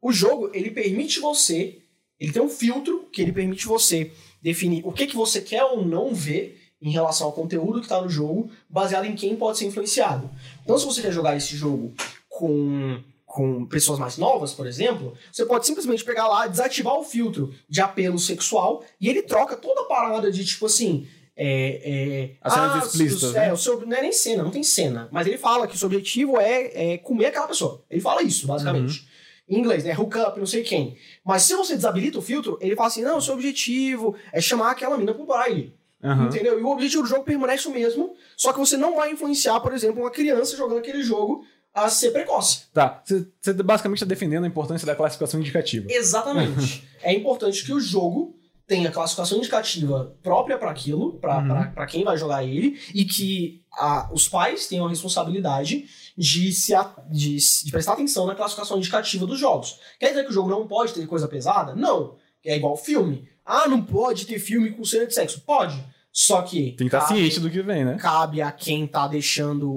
o jogo, ele permite você, ele tem um filtro que ele permite você definir o que, que você quer ou não ver em relação ao conteúdo que está no jogo, baseado em quem pode ser influenciado. Então, se você quer jogar esse jogo com, com pessoas mais novas, por exemplo, você pode simplesmente pegar lá, desativar o filtro de apelo sexual e ele troca toda a parada de tipo assim. É, é, As cenas ah, explícitas, né? É, o seu, não é nem cena, não tem cena. Mas ele fala que o seu objetivo é, é comer aquela pessoa. Ele fala isso, basicamente. Uhum. Em inglês, né? Hook up, não sei quem. Mas se você desabilita o filtro, ele fala assim: não, o seu objetivo é chamar aquela mina pro baile. Aham. Entendeu? E o objetivo do jogo permanece o mesmo, só que você não vai influenciar, por exemplo, uma criança jogando aquele jogo a ser precoce. Tá, você basicamente está defendendo a importância da classificação indicativa. Exatamente. é importante que o jogo tenha classificação indicativa própria para aquilo, para Uhum. quem vai jogar ele, e que a- os pais tenham a responsabilidade de, se a- de, de prestar atenção na classificação indicativa dos jogos. Quer dizer que o jogo não pode ter coisa pesada? Não. É igual filme. Ah, não pode ter filme com cena de sexo. Pode. Só que. Tem que estar cabe- ciente do que vem, né? cabe a quem tá deixando o,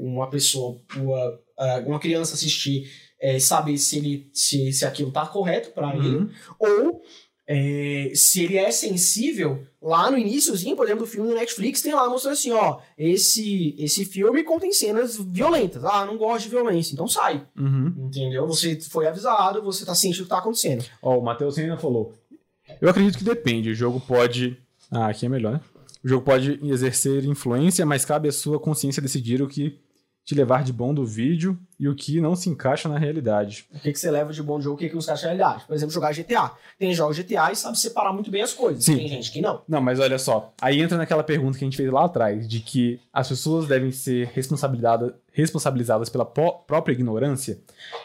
o- uma pessoa, uma, ah, uma criança assistir, é, saber se, ele, se, se aquilo tá correto para ele, Uhum. ou é, se ele é sensível, lá no iníciozinho, por exemplo, do filme do Netflix, tem lá mostrando assim, ó, esse, esse filme contém cenas violentas. Ah, não gosto de violência, então sai. Uhum. Entendeu? Você foi avisado, você tá ciente do que tá acontecendo. Ó, o Matheus ainda falou. Eu acredito que depende. O jogo pode. Ah, aqui é melhor, né? O jogo pode exercer influência, mas cabe à sua consciência decidir o que te levar de bom do vídeo e o que não se encaixa na realidade. O que, que você leva de bom jogo, o que, que os caras acham realidade. Por exemplo, jogar GTA. Tem jogos GTA e sabe separar muito bem as coisas. Sim. Tem gente que não. Não, mas olha só. Aí entra naquela pergunta que a gente fez lá atrás, de que as pessoas devem ser responsabilizadas, responsabilizadas pela própria ignorância.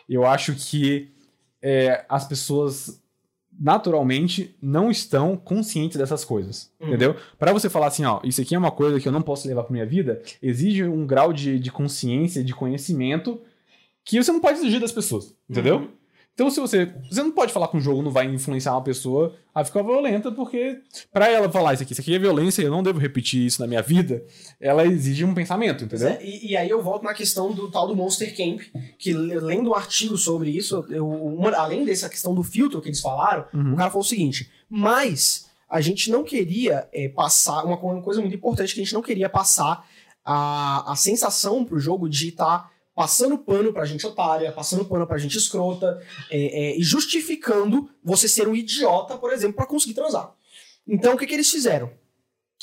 Eu acho que é, as pessoas naturalmente não estão conscientes dessas coisas, Uhum. entendeu? Para você falar assim, ó, isso aqui é uma coisa que eu não posso levar para minha vida, exige um grau de, de consciência, de conhecimento que você não pode exigir das pessoas, entendeu? Uhum. Então, se você. Você não pode falar que um jogo não vai influenciar uma pessoa a ficar violenta, porque pra ela falar isso aqui, isso aqui é violência, eu não devo repetir isso na minha vida, ela exige um pensamento, entendeu? É, E, e aí eu volto na questão do tal do Monster Camp, que le- lendo um artigo sobre isso, eu- uma- além dessa questão do filtro que eles falaram, Uhum. o cara falou o seguinte, mas a gente não queria é, passar, uma, uma coisa muito importante, que a gente não queria passar a, a sensação pro jogo de estar passando pano pra gente otária, passando pano pra gente escrota, é, é, e justificando você ser um idiota, por exemplo, pra conseguir transar. Então, o que, que eles fizeram?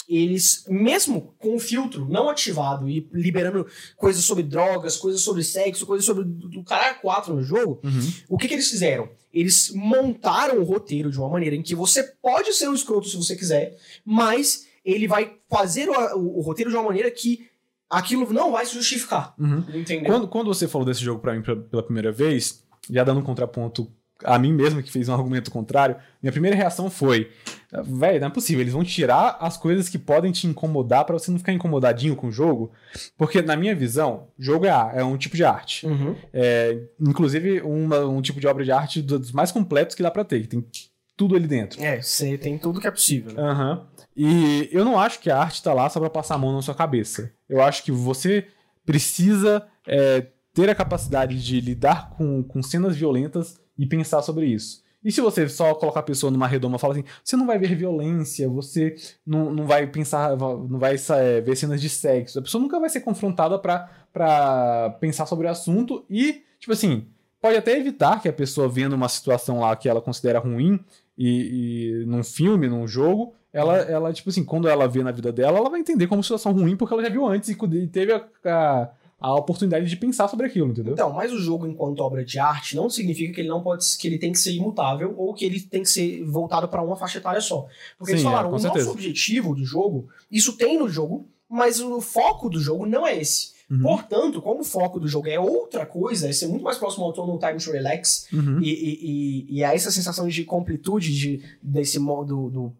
Eles, mesmo com o filtro não ativado e liberando coisas sobre drogas, coisas sobre sexo, coisas sobre do do caralho 4 no jogo, Uhum. o que, que eles fizeram? Eles montaram o roteiro de uma maneira em que você pode ser um escroto se você quiser, mas ele vai fazer o, o- o roteiro de uma maneira que aquilo não vai se justificar. Uhum. Entendeu? Quando, quando você falou desse jogo pra mim pela- pela primeira vez, já dando um contraponto a mim mesmo, que fez um argumento contrário, minha primeira reação foi: velho, não é possível, eles vão tirar as coisas que podem te incomodar pra você não ficar incomodadinho com o jogo. Porque, na minha visão, jogo é, é um tipo de arte. Uhum. É, inclusive, uma- um tipo de obra de arte dos mais completos que dá pra ter, que tem tudo ali dentro. É, você tem tudo que é possível. né? Aham. E eu não acho que a arte tá lá só pra passar a mão na sua cabeça. Eu acho que você precisa é, ter a capacidade de lidar com, com cenas violentas e pensar sobre isso. E se você só colocar a pessoa numa redoma e falar assim, você não vai ver violência, você não, não vai pensar, não vai é, ver cenas de sexo, a pessoa nunca vai ser confrontada pra pensar sobre o assunto e, tipo assim, pode até evitar que a pessoa vendo uma situação lá que ela considera ruim e, e num filme, num jogo, ela, ela, tipo assim, quando ela vê na vida dela, ela vai entender como situação ruim porque ela já viu antes e teve a, a, a oportunidade de pensar sobre aquilo, entendeu? Então, mas o jogo enquanto obra de arte não significa que ele não pode, que ele tem que ser imutável ou que ele tem que ser voltado para uma faixa etária só. Porque eles Sim, é, falaram, com o certeza. nosso objetivo do jogo, isso tem no jogo, mas o foco do jogo não é esse. Uhum. Portanto, como o foco do jogo é outra coisa, é ser muito mais próximo ao Tono Time to Relax, Uhum. e, e, e, e a essa sensação de completude de, desse mo- do, do,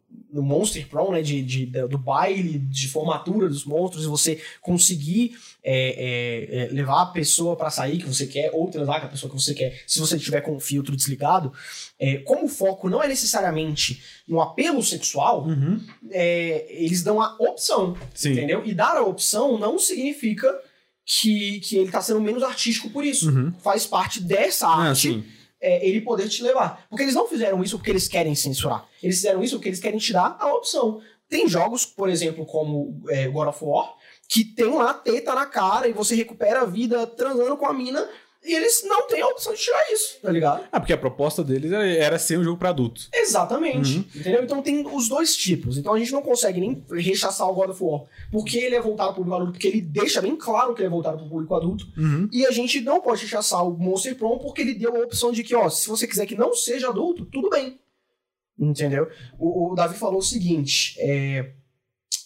Monster Prom, né? De, de, do baile, de formatura dos monstros, e você conseguir é, é, é, levar a pessoa pra sair que você quer, ou transar com a pessoa que você quer, se você tiver com o filtro desligado. É, como o foco não é necessariamente no apelo sexual, Uhum. é, eles dão a opção. Sim. Entendeu? E dar a opção não significa que, que ele tá sendo menos artístico por isso. Uhum. Faz parte dessa Ah, arte é, ele poder te levar. Porque eles não fizeram isso porque eles querem censurar. Eles fizeram isso porque eles querem te dar a opção. Tem jogos, por exemplo, como é, God of War, que tem lá teta na cara e você recupera a vida transando com a mina e eles não têm a opção de tirar isso, tá ligado? Ah, porque a proposta deles era, ser um jogo pra adulto. Exatamente. Uhum. Entendeu? Então tem os dois tipos. Então a gente não consegue nem rechaçar o God of War porque ele é voltado pro público adulto, porque ele deixa bem claro que ele é voltado pro público adulto. Uhum. E a gente não pode rechaçar o Monster Prom porque ele deu a opção de que, ó, se você quiser que não seja adulto, tudo bem. Entendeu? O, o Davi falou o seguinte: é,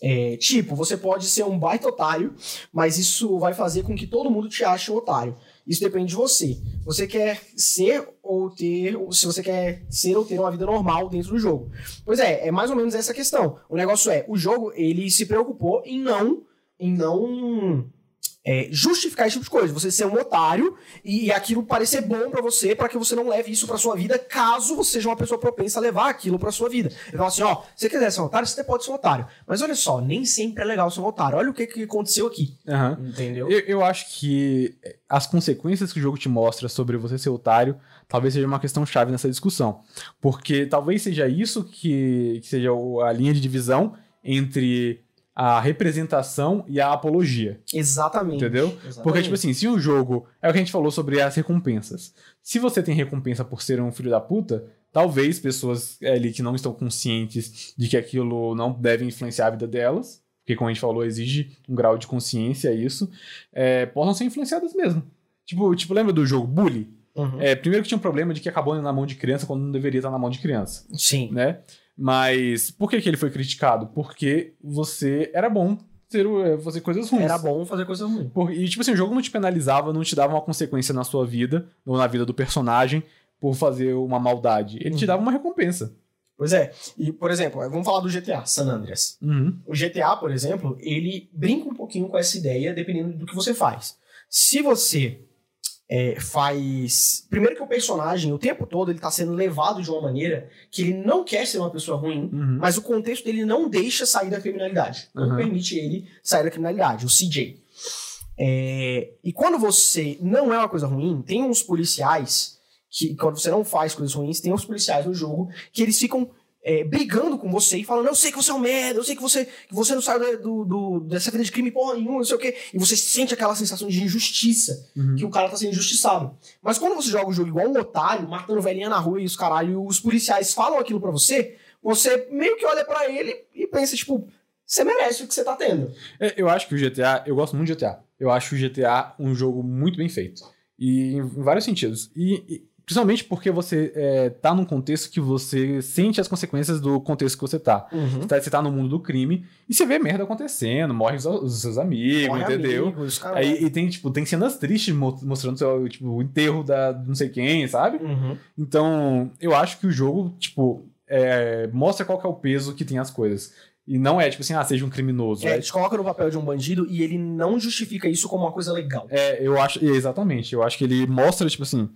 é, tipo, você pode ser um baita otário, mas isso vai fazer com que todo mundo te ache um otário. Isso depende de você. Você quer ser ou ter, se você quer ser ou ter uma vida normal dentro do jogo. Pois é, é mais ou menos essa questão. O negócio é, o jogo ele se preocupou em não, em não é, justificar esse tipo de coisa. Você ser um otário e, aquilo parecer bom pra você, pra que você não leve isso pra sua vida, caso você seja uma pessoa propensa a levar aquilo pra sua vida. Ele fala assim, ó, se você quiser ser um otário, você pode ser um otário. Mas olha só, nem sempre é legal ser um otário. Olha o que, que aconteceu aqui. Aham. Entendeu? Eu, eu acho que as consequências que o jogo te mostra sobre você ser otário talvez seja uma questão chave nessa discussão. Porque talvez seja isso que, que seja a linha de divisão entre a representação e a apologia. Exatamente. Entendeu? Exatamente. Porque, tipo assim, se um jogo. É o que a gente falou sobre as recompensas. Se você tem recompensa por ser um filho da puta, talvez pessoas ali que não estão conscientes de que aquilo não deve influenciar a vida delas, porque, como a gente falou, exige um grau de consciência isso, é, possam ser influenciadas mesmo. Tipo, tipo, lembra do jogo Bully? Uhum. É, primeiro que tinha um problema de que acabou na mão de criança quando não deveria estar na mão de criança Sim. né? Mas por que, que ele foi criticado? Porque você era bom ter, o- fazer coisas ruins. Era bom fazer coisa ruim. Por- e, tipo assim, o jogo não te penalizava, não te dava uma consequência na sua vida, ou na vida do personagem, por fazer uma maldade. Ele te Uhum. dava uma recompensa. Pois é. E, por exemplo, vamos falar do GTA, San Andreas. Uhum. O GTA, por exemplo, ele brinca um pouquinho com essa ideia, dependendo do que você faz. Se você é, faz. Primeiro que o personagem, o tempo todo, ele tá sendo levado de uma maneira que ele não quer ser uma pessoa ruim, Uhum. mas o contexto dele não deixa sair da criminalidade. Não Uhum. permite ele sair da criminalidade, o CJ. É, e quando você não é uma coisa ruim, tem uns policiais que, quando você não faz coisas ruins, tem uns policiais no jogo que eles ficam é, brigando com você e falando: Eu sei que você é um merda, eu sei que você, que você não saiu do, do- dessa vida de crime porra nenhuma, não sei o quê. E você sente aquela sensação de injustiça, Uhum. que o cara tá sendo injustiçado. Mas quando você joga o jogo igual um otário, matando velhinha na rua e os caralho, e os policiais falam aquilo pra você, você meio que olha pra ele e pensa, tipo, você merece o que você tá tendo. É, eu acho que o GTA, eu gosto muito de GTA. Eu acho o GTA um jogo muito bem feito. E em, em vários sentidos. E, e principalmente porque você é, tá num contexto que você sente as consequências do contexto que você tá. Você tá, você tá no mundo do crime e você vê merda acontecendo, morrem os, os seus amigos, Morre entendeu? amigos. Aí e tem, tipo, tem cenas tristes mo- mostrando seu, tipo, o enterro da não sei quem, sabe? Uhum. Então, eu acho que o jogo, tipo, é, mostra qual que é o peso que tem as coisas. E não é, tipo assim, ah, seja um criminoso. É, É, te coloca no papel de um bandido e ele não justifica isso como uma coisa legal. é, eu acho, exatamente, eu acho que ele mostra, tipo assim,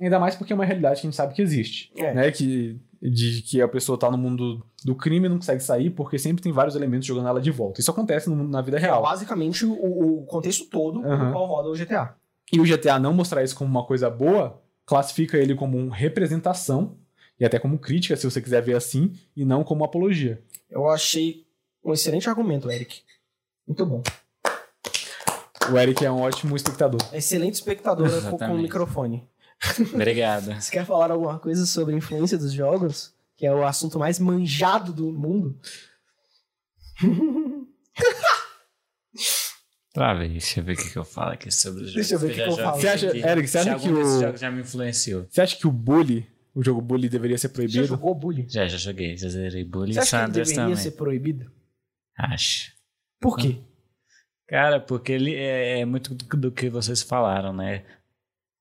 ainda mais porque é uma realidade que a gente sabe que existe, É. né? Que, de que a pessoa tá no mundo do crime e não consegue sair porque sempre tem vários elementos jogando ela de volta. Isso acontece no- na vida É real. basicamente o, o contexto todo Aham. no qual roda o GTA. E o GTA não mostrar isso como uma coisa boa, classifica ele como uma representação, e até como crítica, se você quiser ver assim, e não como apologia. Eu achei um excelente argumento, Eric. Muito bom. O Eric é um ótimo espectador. Excelente espectadora com, com o microfone. Obrigado. Você quer falar alguma coisa sobre a influência dos jogos? Que é o assunto mais manjado do mundo? Outra vez, deixa eu ver o que, que eu falo aqui sobre os jogos. Deixa eu ver o que que eu falo. Você acha- aqui. Eric, você acha que o- jogos já me influenciou. Você acha que o Bully, o jogo Bully, deveria ser Você já proibido? jogou Bully? Já, já joguei. Já zerei Bully Você e acha que ele Sanders deveria também. ser proibido? Acho. Por quê? Cara, porque ele é, é muito do, do que vocês falaram, né?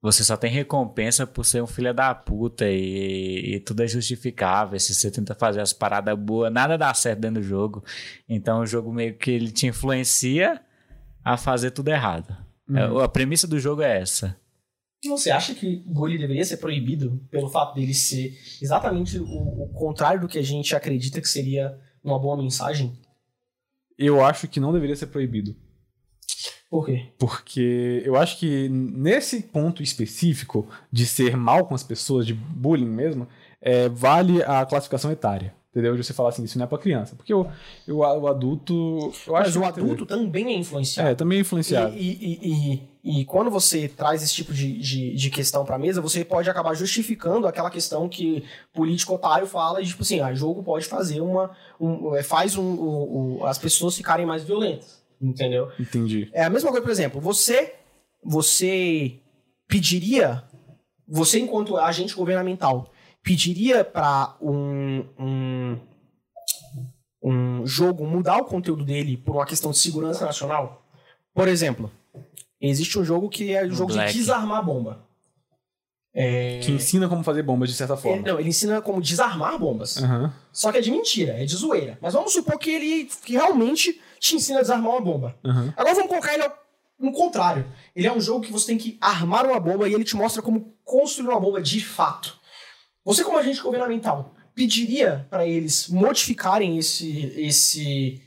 Você só tem recompensa por ser um filho da puta e, e tudo é justificável. Se você tenta fazer as paradas boas, nada dá certo dentro do jogo. Então o jogo meio que ele te influencia a fazer tudo errado. Uhum. É, A premissa do jogo é essa. Você acha que bullying deveria ser proibido pelo fato dele ser exatamente o, o contrário do que a gente acredita que seria uma boa mensagem? Eu acho que não deveria ser proibido. Por quê? Porque eu acho que nesse ponto específico de ser mal com as pessoas, de bullying mesmo, é, vale a classificação etária. Entendeu? De você falar assim, isso não é pra criança. Porque o, o, o adulto. Eu acho Mas o que- adulto também é influenciado. É, também é influenciado. E, e- e- e E quando você traz esse tipo de, de, de questão pra mesa, você pode acabar justificando aquela questão que político otário fala de tipo assim, ah, jogo pode fazer uma. Um, é, faz um, um, um, as pessoas ficarem mais violentas. Entendeu? Entendi. É a mesma coisa, por exemplo, você. Você pediria. Você, enquanto agente governamental, pediria para um, um, um jogo mudar o conteúdo dele por uma questão de segurança nacional? Por exemplo, existe um jogo que é o jogo Black. de desarmar a bomba. É... Que ensina como fazer bombas de certa Ele, forma. não, ele ensina como desarmar bombas. Aham. Só que é de mentira, é de zoeira. Mas vamos supor que ele que realmente te ensina a desarmar uma bomba. Aham. Agora vamos colocar ele ao- no contrário. Ele é um jogo que você tem que armar uma bomba e ele te mostra como construir uma bomba de fato. Você, como agente governamental, pediria para eles modificarem esse, esse,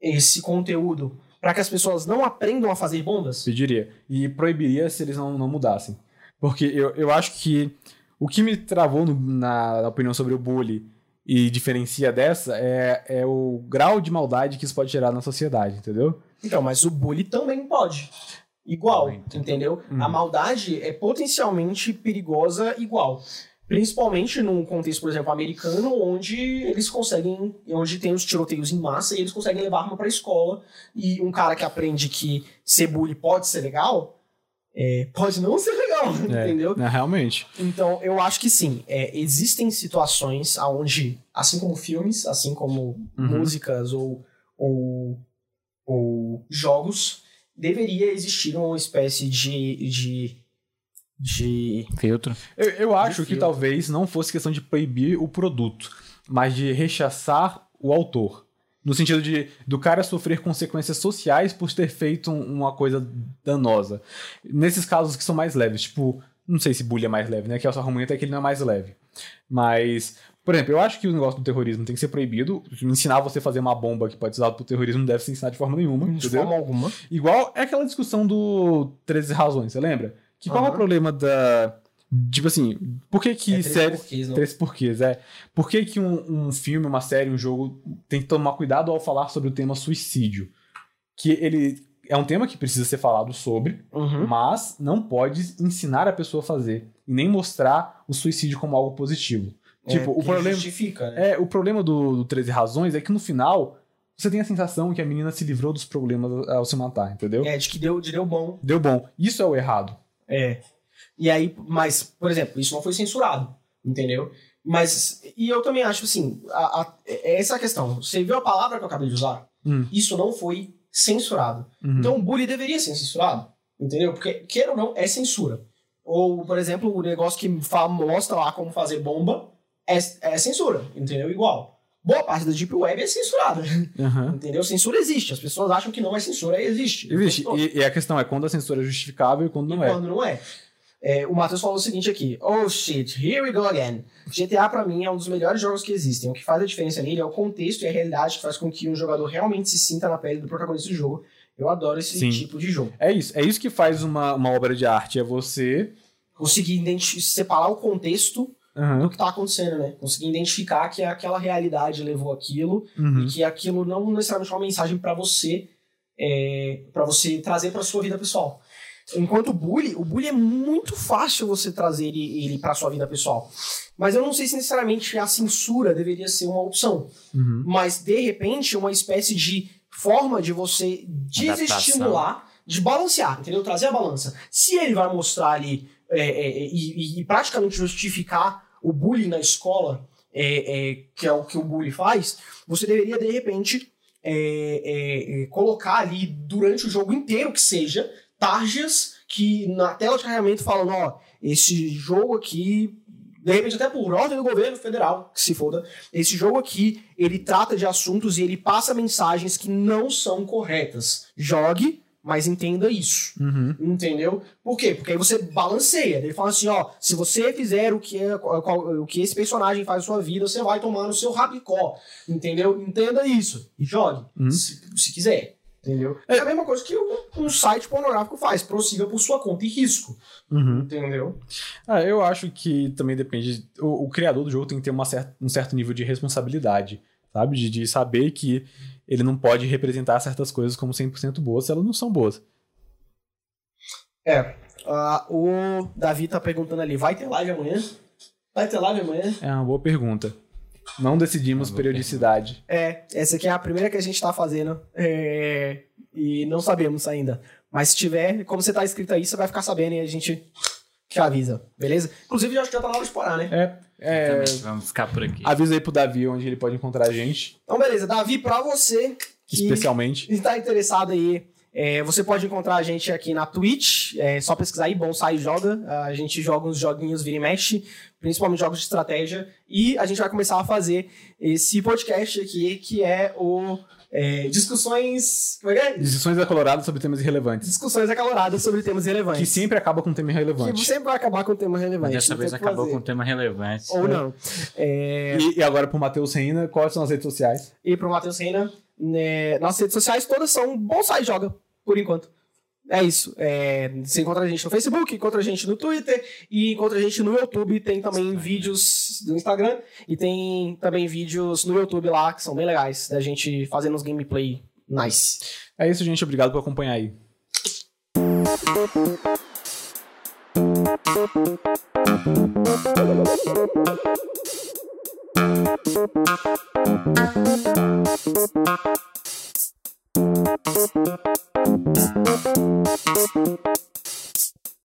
esse conteúdo para que as pessoas não aprendam a fazer bombas? Pediria. E proibiria se eles não, não mudassem. Porque eu, eu acho que o que me travou no- na, na opinião sobre o bully e diferencia dessa é, é o grau de maldade que isso pode gerar na sociedade, entendeu? Então, mas o bullying também pode. Igual, entendeu? Uhum. A maldade é potencialmente perigosa igual. Principalmente num contexto, por exemplo, americano, onde eles conseguem, onde tem os tiroteios em massa e eles conseguem levar arma pra escola. E um cara que aprende que ser bully pode ser legal, é, pode não ser legal, entendeu? É, realmente. Então, eu acho que sim. é, existem situações onde, assim como filmes, assim como Uhum. músicas ou, ou, ou jogos, deveria existir uma espécie de. de, de Filtro. Eu, eu acho que filtro. talvez não fosse questão de proibir o produto, mas de rechaçar o autor. No sentido de do cara sofrer consequências sociais por ter feito um- uma coisa danosa. Nesses casos que são mais leves, tipo, não sei se bullying é mais leve, né? Que é o argumento até que ele não é mais leve. Mas, por exemplo, eu acho que o negócio do terrorismo tem que ser proibido. Ensinar você a fazer uma bomba que pode ser usada pro terrorismo não deve ser ensinado de forma nenhuma. de entendeu? forma alguma. Igual é aquela discussão do 13 razões, você lembra? Que qual é o problema da. Tipo assim, por que que É três séries. porquês, não? Três porquês, é. Por que, que um, um filme, uma série, um jogo tem que tomar cuidado ao falar sobre o tema suicídio? Que ele é um tema que precisa ser falado sobre, Uhum. mas não pode ensinar a pessoa a fazer. E nem mostrar o suicídio como algo positivo. Tipo, É, o porque problema. Justifica, né? É, o problema do, do 13 Razões é que no final você tem a sensação que a menina se livrou dos problemas ao se matar, entendeu? É, de que deu, de deu bom. Deu bom. Isso é o errado. É. E aí, mas, por exemplo, isso não foi censurado, entendeu? Mas, e eu também acho assim, a, a- é essa a questão. Você viu a palavra que eu acabei de usar? Hum. Isso não foi censurado. Uhum. Então o bullying deveria ser censurado, entendeu? Porque, queira ou não, é censura. Ou, por exemplo, o negócio que fala, mostra lá como fazer bomba é, é censura, entendeu? Igual. Boa parte da Deep Web é censurada, Uhum. entendeu? Censura existe. As pessoas acham que não é censura, existe. Existe. Então, E, e a questão é quando a censura é justificável e quando e não é. quando não é. É, o Matheus falou o seguinte aqui. Oh shit, here we go again. GTA pra mim é um dos melhores jogos que existem. O que faz a diferença nele é o contexto e a realidade que faz com que um jogador realmente se sinta na pele do protagonista do jogo. Eu adoro esse Sim. tipo de jogo. É isso. É isso que faz uma, uma obra de arte. É você. Conseguir separar o contexto do Uhum. que tá acontecendo, né? Conseguir identificar que aquela realidade levou aquilo Uhum. e que aquilo não necessariamente é uma mensagem pra você é, para você trazer pra sua vida pessoal. Enquanto o bully, o bully é muito fácil você trazer ele, ele para sua vida pessoal. Mas eu não sei se necessariamente a censura deveria ser uma opção. Uhum. Mas, de repente, uma espécie de forma de você desestimular, de balancear, entendeu? Trazer a balança. Se ele vai mostrar ali é, é, e, e- e praticamente justificar o bullying na escola, é, é, que é o que o bully faz, você deveria, de repente, é, é, é, colocar ali durante o jogo inteiro que seja tarjas que na tela de carregamento falam, ó, esse jogo aqui, de repente até por ordem do governo federal, que se foda, esse jogo aqui, ele trata de assuntos e ele passa mensagens que não são corretas. Jogue, mas entenda isso. Uhum. Entendeu? Por quê? Porque aí você balanceia. Ele fala assim, ó, se você fizer o que, é, o que esse personagem faz na sua vida, você vai tomar no seu rabicó. Entendeu? Entenda isso. E jogue, Uhum. se, se quiser. Entendeu? É a mesma coisa que um, site pornográfico faz. Prossiga por sua conta e risco. Uhum. Entendeu? Ah, eu acho que também depende. O, o criador do jogo tem que ter uma cer- um certo nível de responsabilidade, sabe? De, de saber que ele não pode representar certas coisas como 100% boas se elas não são boas. É. ah, o Davi tá perguntando ali, vai ter live amanhã? Vai ter live amanhã? É uma boa pergunta. Não decidimos boa periodicidade. É, essa aqui é a primeira que a gente tá fazendo. é, e não sabemos ainda. Mas se tiver, como você tá escrito aí, você vai ficar sabendo e a gente te avisa, beleza? Inclusive, já acho que já tá na hora de parar, né? É, é, Também, vamos ficar por aqui. avisa aí pro Davi onde ele pode encontrar a gente, Então, beleza. Davi, pra você que especialmente. está interessado aí, é, você pode encontrar a gente aqui na Twitch. É só pesquisar aí, Bonsai Joga. A gente joga uns joguinhos vira e mexe, principalmente jogos de estratégia. E a gente vai começar a fazer esse podcast aqui, que é o é, Discussões. Como é que é? Discussões acaloradas sobre temas irrelevantes. Discussões acaloradas sobre temas relevantes. Que sempre acaba com um tema Que irrelevante. sempre vai acabar com tema relevante. Dessa não vez que acabou fazer. com um tema relevante. Ou não. É, E, e agora pro Matheus Reina, quais são as redes sociais? e pro Matheus Reina, né, nossas redes sociais todas são Bonsai Joga, por enquanto. É isso. É, você encontra a gente no Facebook, encontra a gente no Twitter e encontra a gente no YouTube. Tem também vídeos do Instagram e tem também vídeos no YouTube lá que são bem legais, da gente fazendo uns gameplay nice. É isso, gente. Obrigado por acompanhar aí. Thank you.